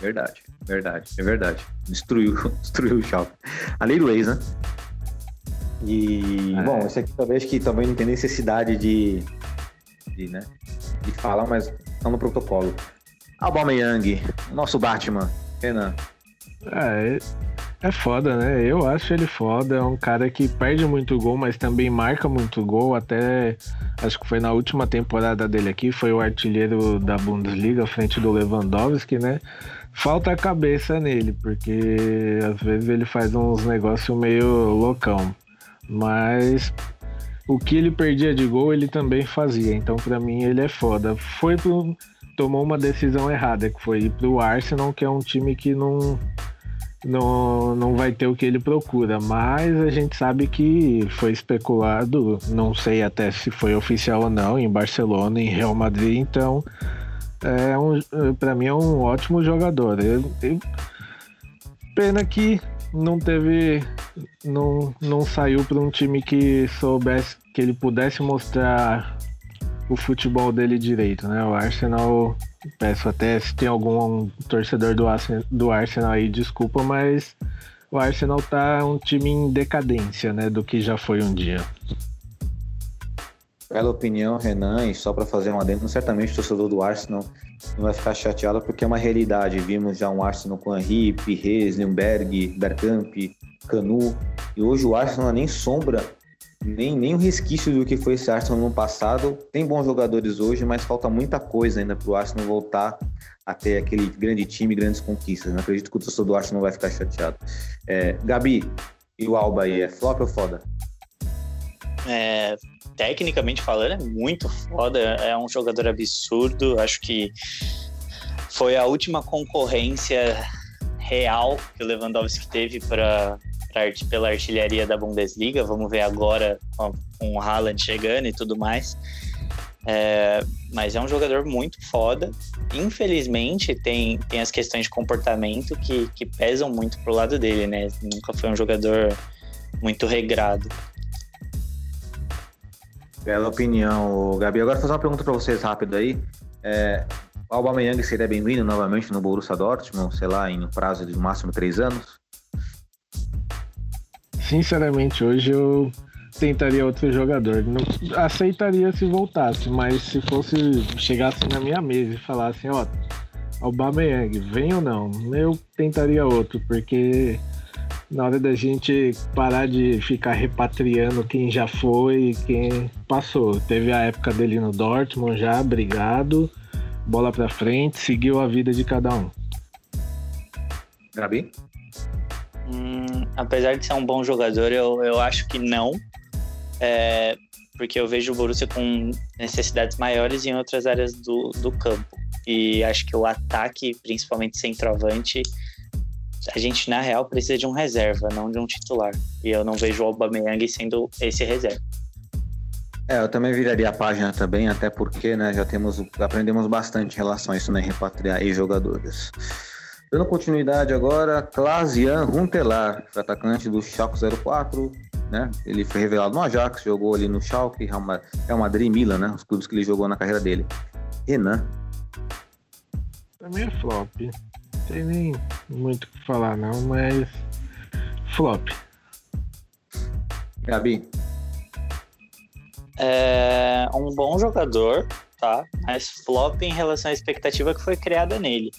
Verdade. Verdade, é verdade. Destruiu, destruiu o Schalke. A lei do ex, né? E, é. bom, esse aqui talvez que também não tem necessidade de, de, né, de falar, mas tá no protocolo. Aubameyang, nosso Batman, Renan. É, é foda, né? Eu acho ele foda. É um cara que perde muito gol, mas também marca muito gol. Até acho que foi na última temporada dele aqui, foi o artilheiro da Bundesliga, à frente do Lewandowski, né? Falta a cabeça nele, porque às vezes ele faz uns negócios meio loucão. Mas o que ele perdia de gol, ele também fazia. Então, para mim, ele é foda. Foi pro, tomou uma decisão errada, que foi ir pro Arsenal, que é um time que não, não, não vai ter o que ele procura. Mas a gente sabe que foi especulado, não sei até se foi oficial ou não, em Barcelona, em Real Madrid. Então, é um, para mim é um ótimo jogador. Pena que não teve, não, não saiu para um time que soubesse que ele pudesse mostrar o futebol dele direito, né? O Arsenal, peço até se tem algum torcedor do Arsenal, do Arsenal aí, desculpa, mas o Arsenal tá um time em decadência, né? Do que já foi um dia. Bela opinião, Renan, e só para fazer um adendo, certamente o torcedor do Arsenal não vai ficar chateado porque é uma realidade. Vimos já um Arsenal com Henry, Pires, Nürnberg, Bergkamp, Canu, e hoje o Arsenal não é nem sombra, nem, nem um resquício do que foi esse Arsenal no passado. Tem bons jogadores hoje, mas falta muita coisa ainda para o Arsenal voltar a ter aquele grande time, grandes conquistas. Não acredito que o torcedor do Arsenal não vai ficar chateado. É, Gabi, e o Alba aí, é flop ou foda? É, tecnicamente falando, é muito foda. É um jogador absurdo. Acho que foi a última concorrência real que o Lewandowski teve para pela artilharia da Bundesliga. Vamos ver agora com, o Haaland chegando e tudo mais. É, mas é um jogador muito foda. Infelizmente, tem, tem as questões de comportamento que, que pesam muito pro lado dele, né? Nunca foi um jogador muito regrado. Bela opinião, Gabi. Agora fazer uma pergunta para vocês rápido aí. É, o Aubameyang seria bem-vindo novamente no Borussia Dortmund, sei lá, em um prazo de no máximo três anos? Sinceramente, hoje eu tentaria outro jogador. Não, aceitaria se voltasse, mas se fosse chegasse na minha mesa e falasse, ó, Aubameyang, vem ou não? Eu tentaria outro, porque na hora da gente parar de ficar repatriando quem já foi e quem passou. Teve a época dele no Dortmund já, obrigado bola para frente, seguiu a vida de cada um. Gabi? Hum, apesar de ser um bom jogador, eu, eu acho que não. É, porque eu vejo o Borussia com necessidades maiores em outras áreas do, do campo. E acho que o ataque, principalmente centroavante, a gente, na real, precisa de um reserva, não de um titular. E eu não vejo o Aubameyang sendo esse reserva. É, eu também viraria a página também, até porque, né, já temos, aprendemos bastante em relação a isso, né, repatriar ex-jogadores. Dando continuidade agora, Clasian Runtelar, atacante do Schalke 04, né, ele foi revelado no Ajax, jogou ali no Schalke, Real Madrid e Milan, né, os clubes que ele jogou na carreira dele. Renan. Também é flop, não tem nem muito o que falar não, mas flop. Gabi é um bom jogador, tá? Mas flop em relação à expectativa que foi criada nele.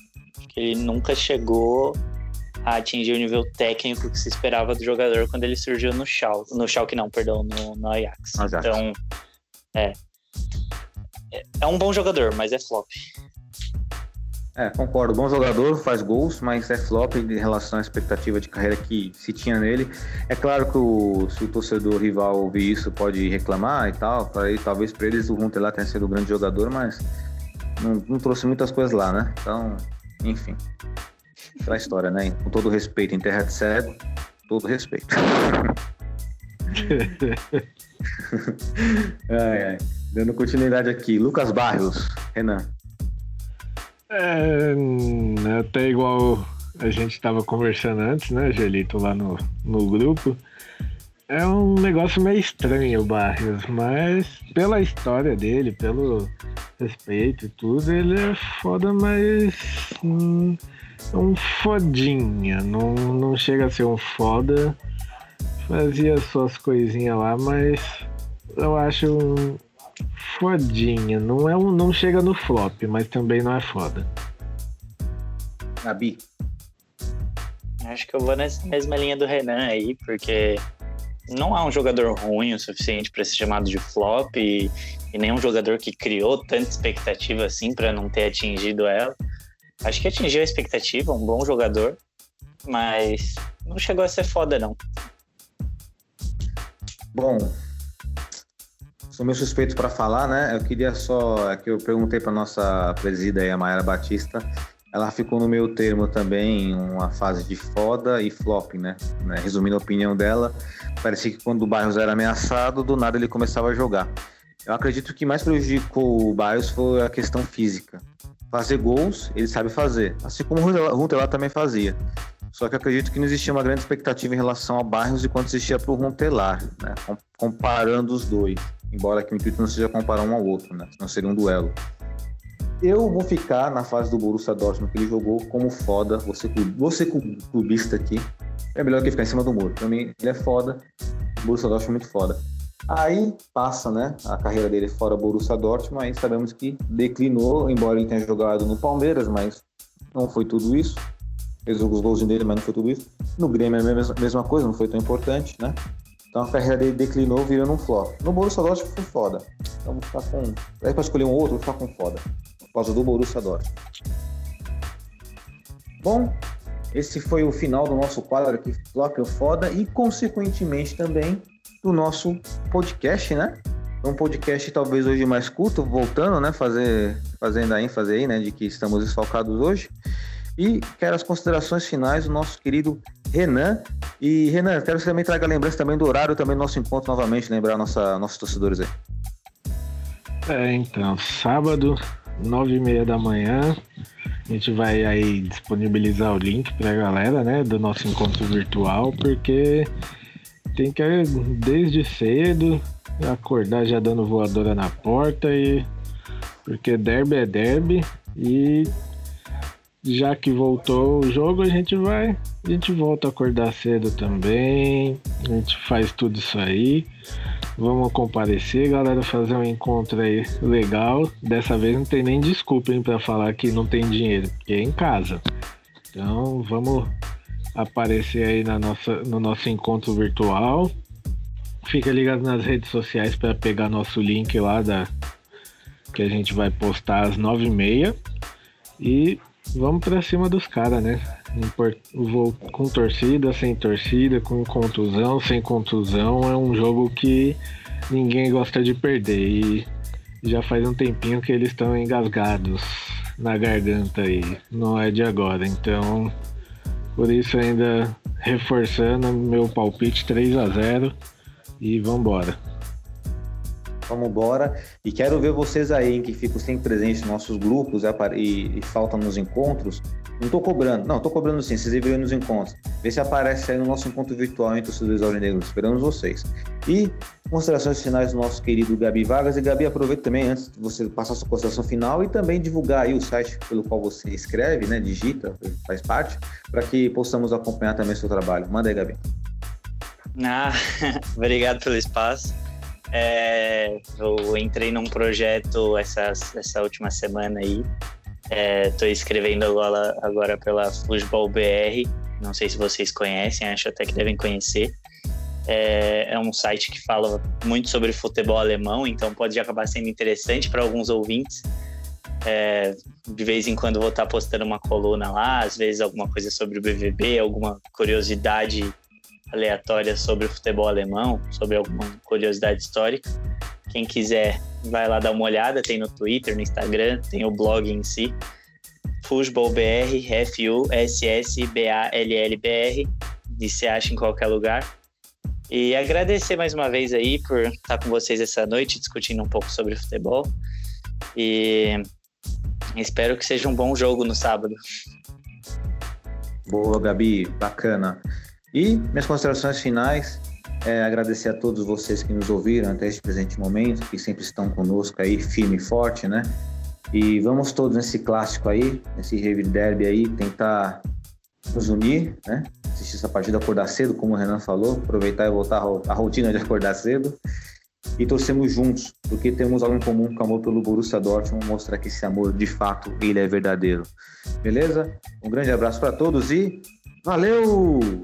Ele nunca chegou a atingir o nível técnico que se esperava do jogador quando ele surgiu no Schalke. No Schalke não, perdão, no, no Ajax. Ajax. Então, é. É um bom jogador, mas é flop. É, concordo. Bom jogador, faz gols, mas é flop em relação à expectativa de carreira que se tinha nele. É claro que o, se o torcedor rival ouvir isso, pode reclamar e tal. Aí, talvez para eles o Hunter lá tenha sido um grande jogador, mas não, não, trouxe muitas coisas lá, né? Então, enfim. Aquela história, né? Com todo respeito, em terra de cego, todo respeito. ai, ai. Dando continuidade aqui. Lucas Barrios, Renan. É, é, até igual a gente estava conversando antes, né, Gelito, lá no, no grupo. É um negócio meio estranho o Barrios, mas pela história dele, pelo respeito e tudo, ele é foda, mas hum, um fodinha. Não, não chega a ser um foda. Fazia suas coisinhas lá, mas eu acho um, fodinha. Não, é um, não chega no flop, mas também não é foda. Gabi. Acho que eu vou nessa mesma linha do Renan aí, porque não é um jogador ruim o suficiente para ser chamado de flop e, e nenhum jogador que criou tanta expectativa assim para não ter atingido ela. Acho que atingiu a expectativa, um bom jogador, mas não chegou a ser foda não. Bom, sou meio suspeito para falar, né? Eu queria só. É que eu perguntei para nossa presida aí, a Mayara Batista. Ela ficou no meio termo também, uma fase de foda e flop, né? né? Resumindo a opinião dela, parecia que quando o Barros era ameaçado, do nada ele começava a jogar. Eu acredito que mais prejudicou o Barros foi a questão física. Fazer gols, ele sabe fazer, assim como o Runtelar também fazia. Só que acredito que não existia uma grande expectativa em relação ao Barros enquanto existia para o Runtelar, né? comparando os dois embora que o intuito não seja comparar um ao outro, né? Não seria um duelo. Eu vou ficar na fase do Borussia Dortmund que ele jogou como foda. Você, você clubista aqui, é melhor que ficar em cima do muro. Pra mim, ele é foda. Borussia Dortmund é muito foda. Aí passa, né, a carreira dele fora Borussia Dortmund, aí sabemos que declinou, embora ele tenha jogado no Palmeiras, mas não foi tudo isso. Fez os gols dele, mas não foi tudo isso. No Grêmio é a mesma coisa, não foi tão importante, né? Então a carreira dele declinou, virando um flop. No Borussia Dortmund foi foda. Então vou ficar com. Aí para escolher um outro, vou ficar com foda. Por causa do Borussia Dortmund. Bom, esse foi o final do nosso quadro aqui, Flop ou Foda, e consequentemente também do nosso podcast, né? Um podcast talvez hoje mais curto, voltando, né? Fazer, fazendo a ênfase aí, né? De que estamos desfalcados hoje. E quero as considerações finais do nosso querido Renan. E Renan, quero que você também traga lembrança também do horário também do nosso encontro novamente, lembrar nossa, nossos torcedores aí. É, então, sábado, nove e meia da manhã, a gente vai aí disponibilizar o link para a galera, né, do nosso encontro virtual, porque tem que desde cedo acordar já dando voadora na porta e porque derby é derby e já que voltou o jogo, a gente vai, a gente volta a acordar cedo também, a gente faz tudo isso aí. Vamos comparecer, galera, fazer um encontro aí legal. Dessa vez não tem nem desculpa para falar que não tem dinheiro, porque é em casa. Então vamos aparecer aí na nossa, no nosso encontro virtual. Fica ligado nas redes sociais para pegar nosso link lá da que a gente vai postar às nove e meia. E vamos para cima dos caras, né? Vou com torcida, sem torcida, com contusão, sem contusão. É um jogo que ninguém gosta de perder. E já faz um tempinho que eles estão engasgados na garganta aí. Não é de agora. Então, por isso ainda reforçando meu palpite 3 a 0 e vambora. Vamos embora. E quero ver vocês aí, que ficam sempre presentes nos nossos grupos e, e faltam nos encontros. Não estou cobrando, não, estou cobrando sim, vocês deveriam nos encontros. Vê se aparece aí no nosso encontro virtual entre os dois alvinegros. Esperamos vocês. E considerações finais do nosso querido Gabi Vargas. E Gabi, aproveita também, antes de você passar sua consideração final, e também divulgar aí o site pelo qual você escreve, né? Digita, faz parte, para que possamos acompanhar também seu trabalho. Manda aí, Gabi. Ah, obrigado pelo espaço. É, eu entrei num projeto essa, essa última semana aí. Estou é, escrevendo agora, agora pela Futebol BR. Não sei se vocês conhecem, acho até que devem conhecer. É, é, um site que fala muito sobre futebol alemão, então pode acabar sendo interessante para alguns ouvintes. É, de vez em quando vou estar postando uma coluna lá, às vezes alguma coisa sobre o BVB, alguma curiosidade aleatórias sobre o futebol alemão, sobre alguma curiosidade histórica. Quem quiser, vai lá dar uma olhada, tem no Twitter, no Instagram, tem o blog em si. FusballBR, F-U-S-S-B-A-L-L-B-R, e se acha em qualquer lugar. E agradecer mais uma vez aí por estar com vocês essa noite, discutindo um pouco sobre futebol. E espero que seja um bom jogo no sábado. Boa, Gabi, bacana. E minhas considerações finais, é agradecer a todos vocês que nos ouviram até este presente momento, que sempre estão conosco aí, firme e forte, né? E vamos todos nesse clássico aí, nesse Heavy Derby aí, tentar nos unir, né? Assistir essa partida, acordar cedo, como o Renan falou, aproveitar e voltar a rotina de acordar cedo. E torcemos juntos, porque temos algo em comum com o amor pelo Borussia Dortmund, mostrar que esse amor, de fato, ele é verdadeiro. Beleza? Um grande abraço para todos e valeu!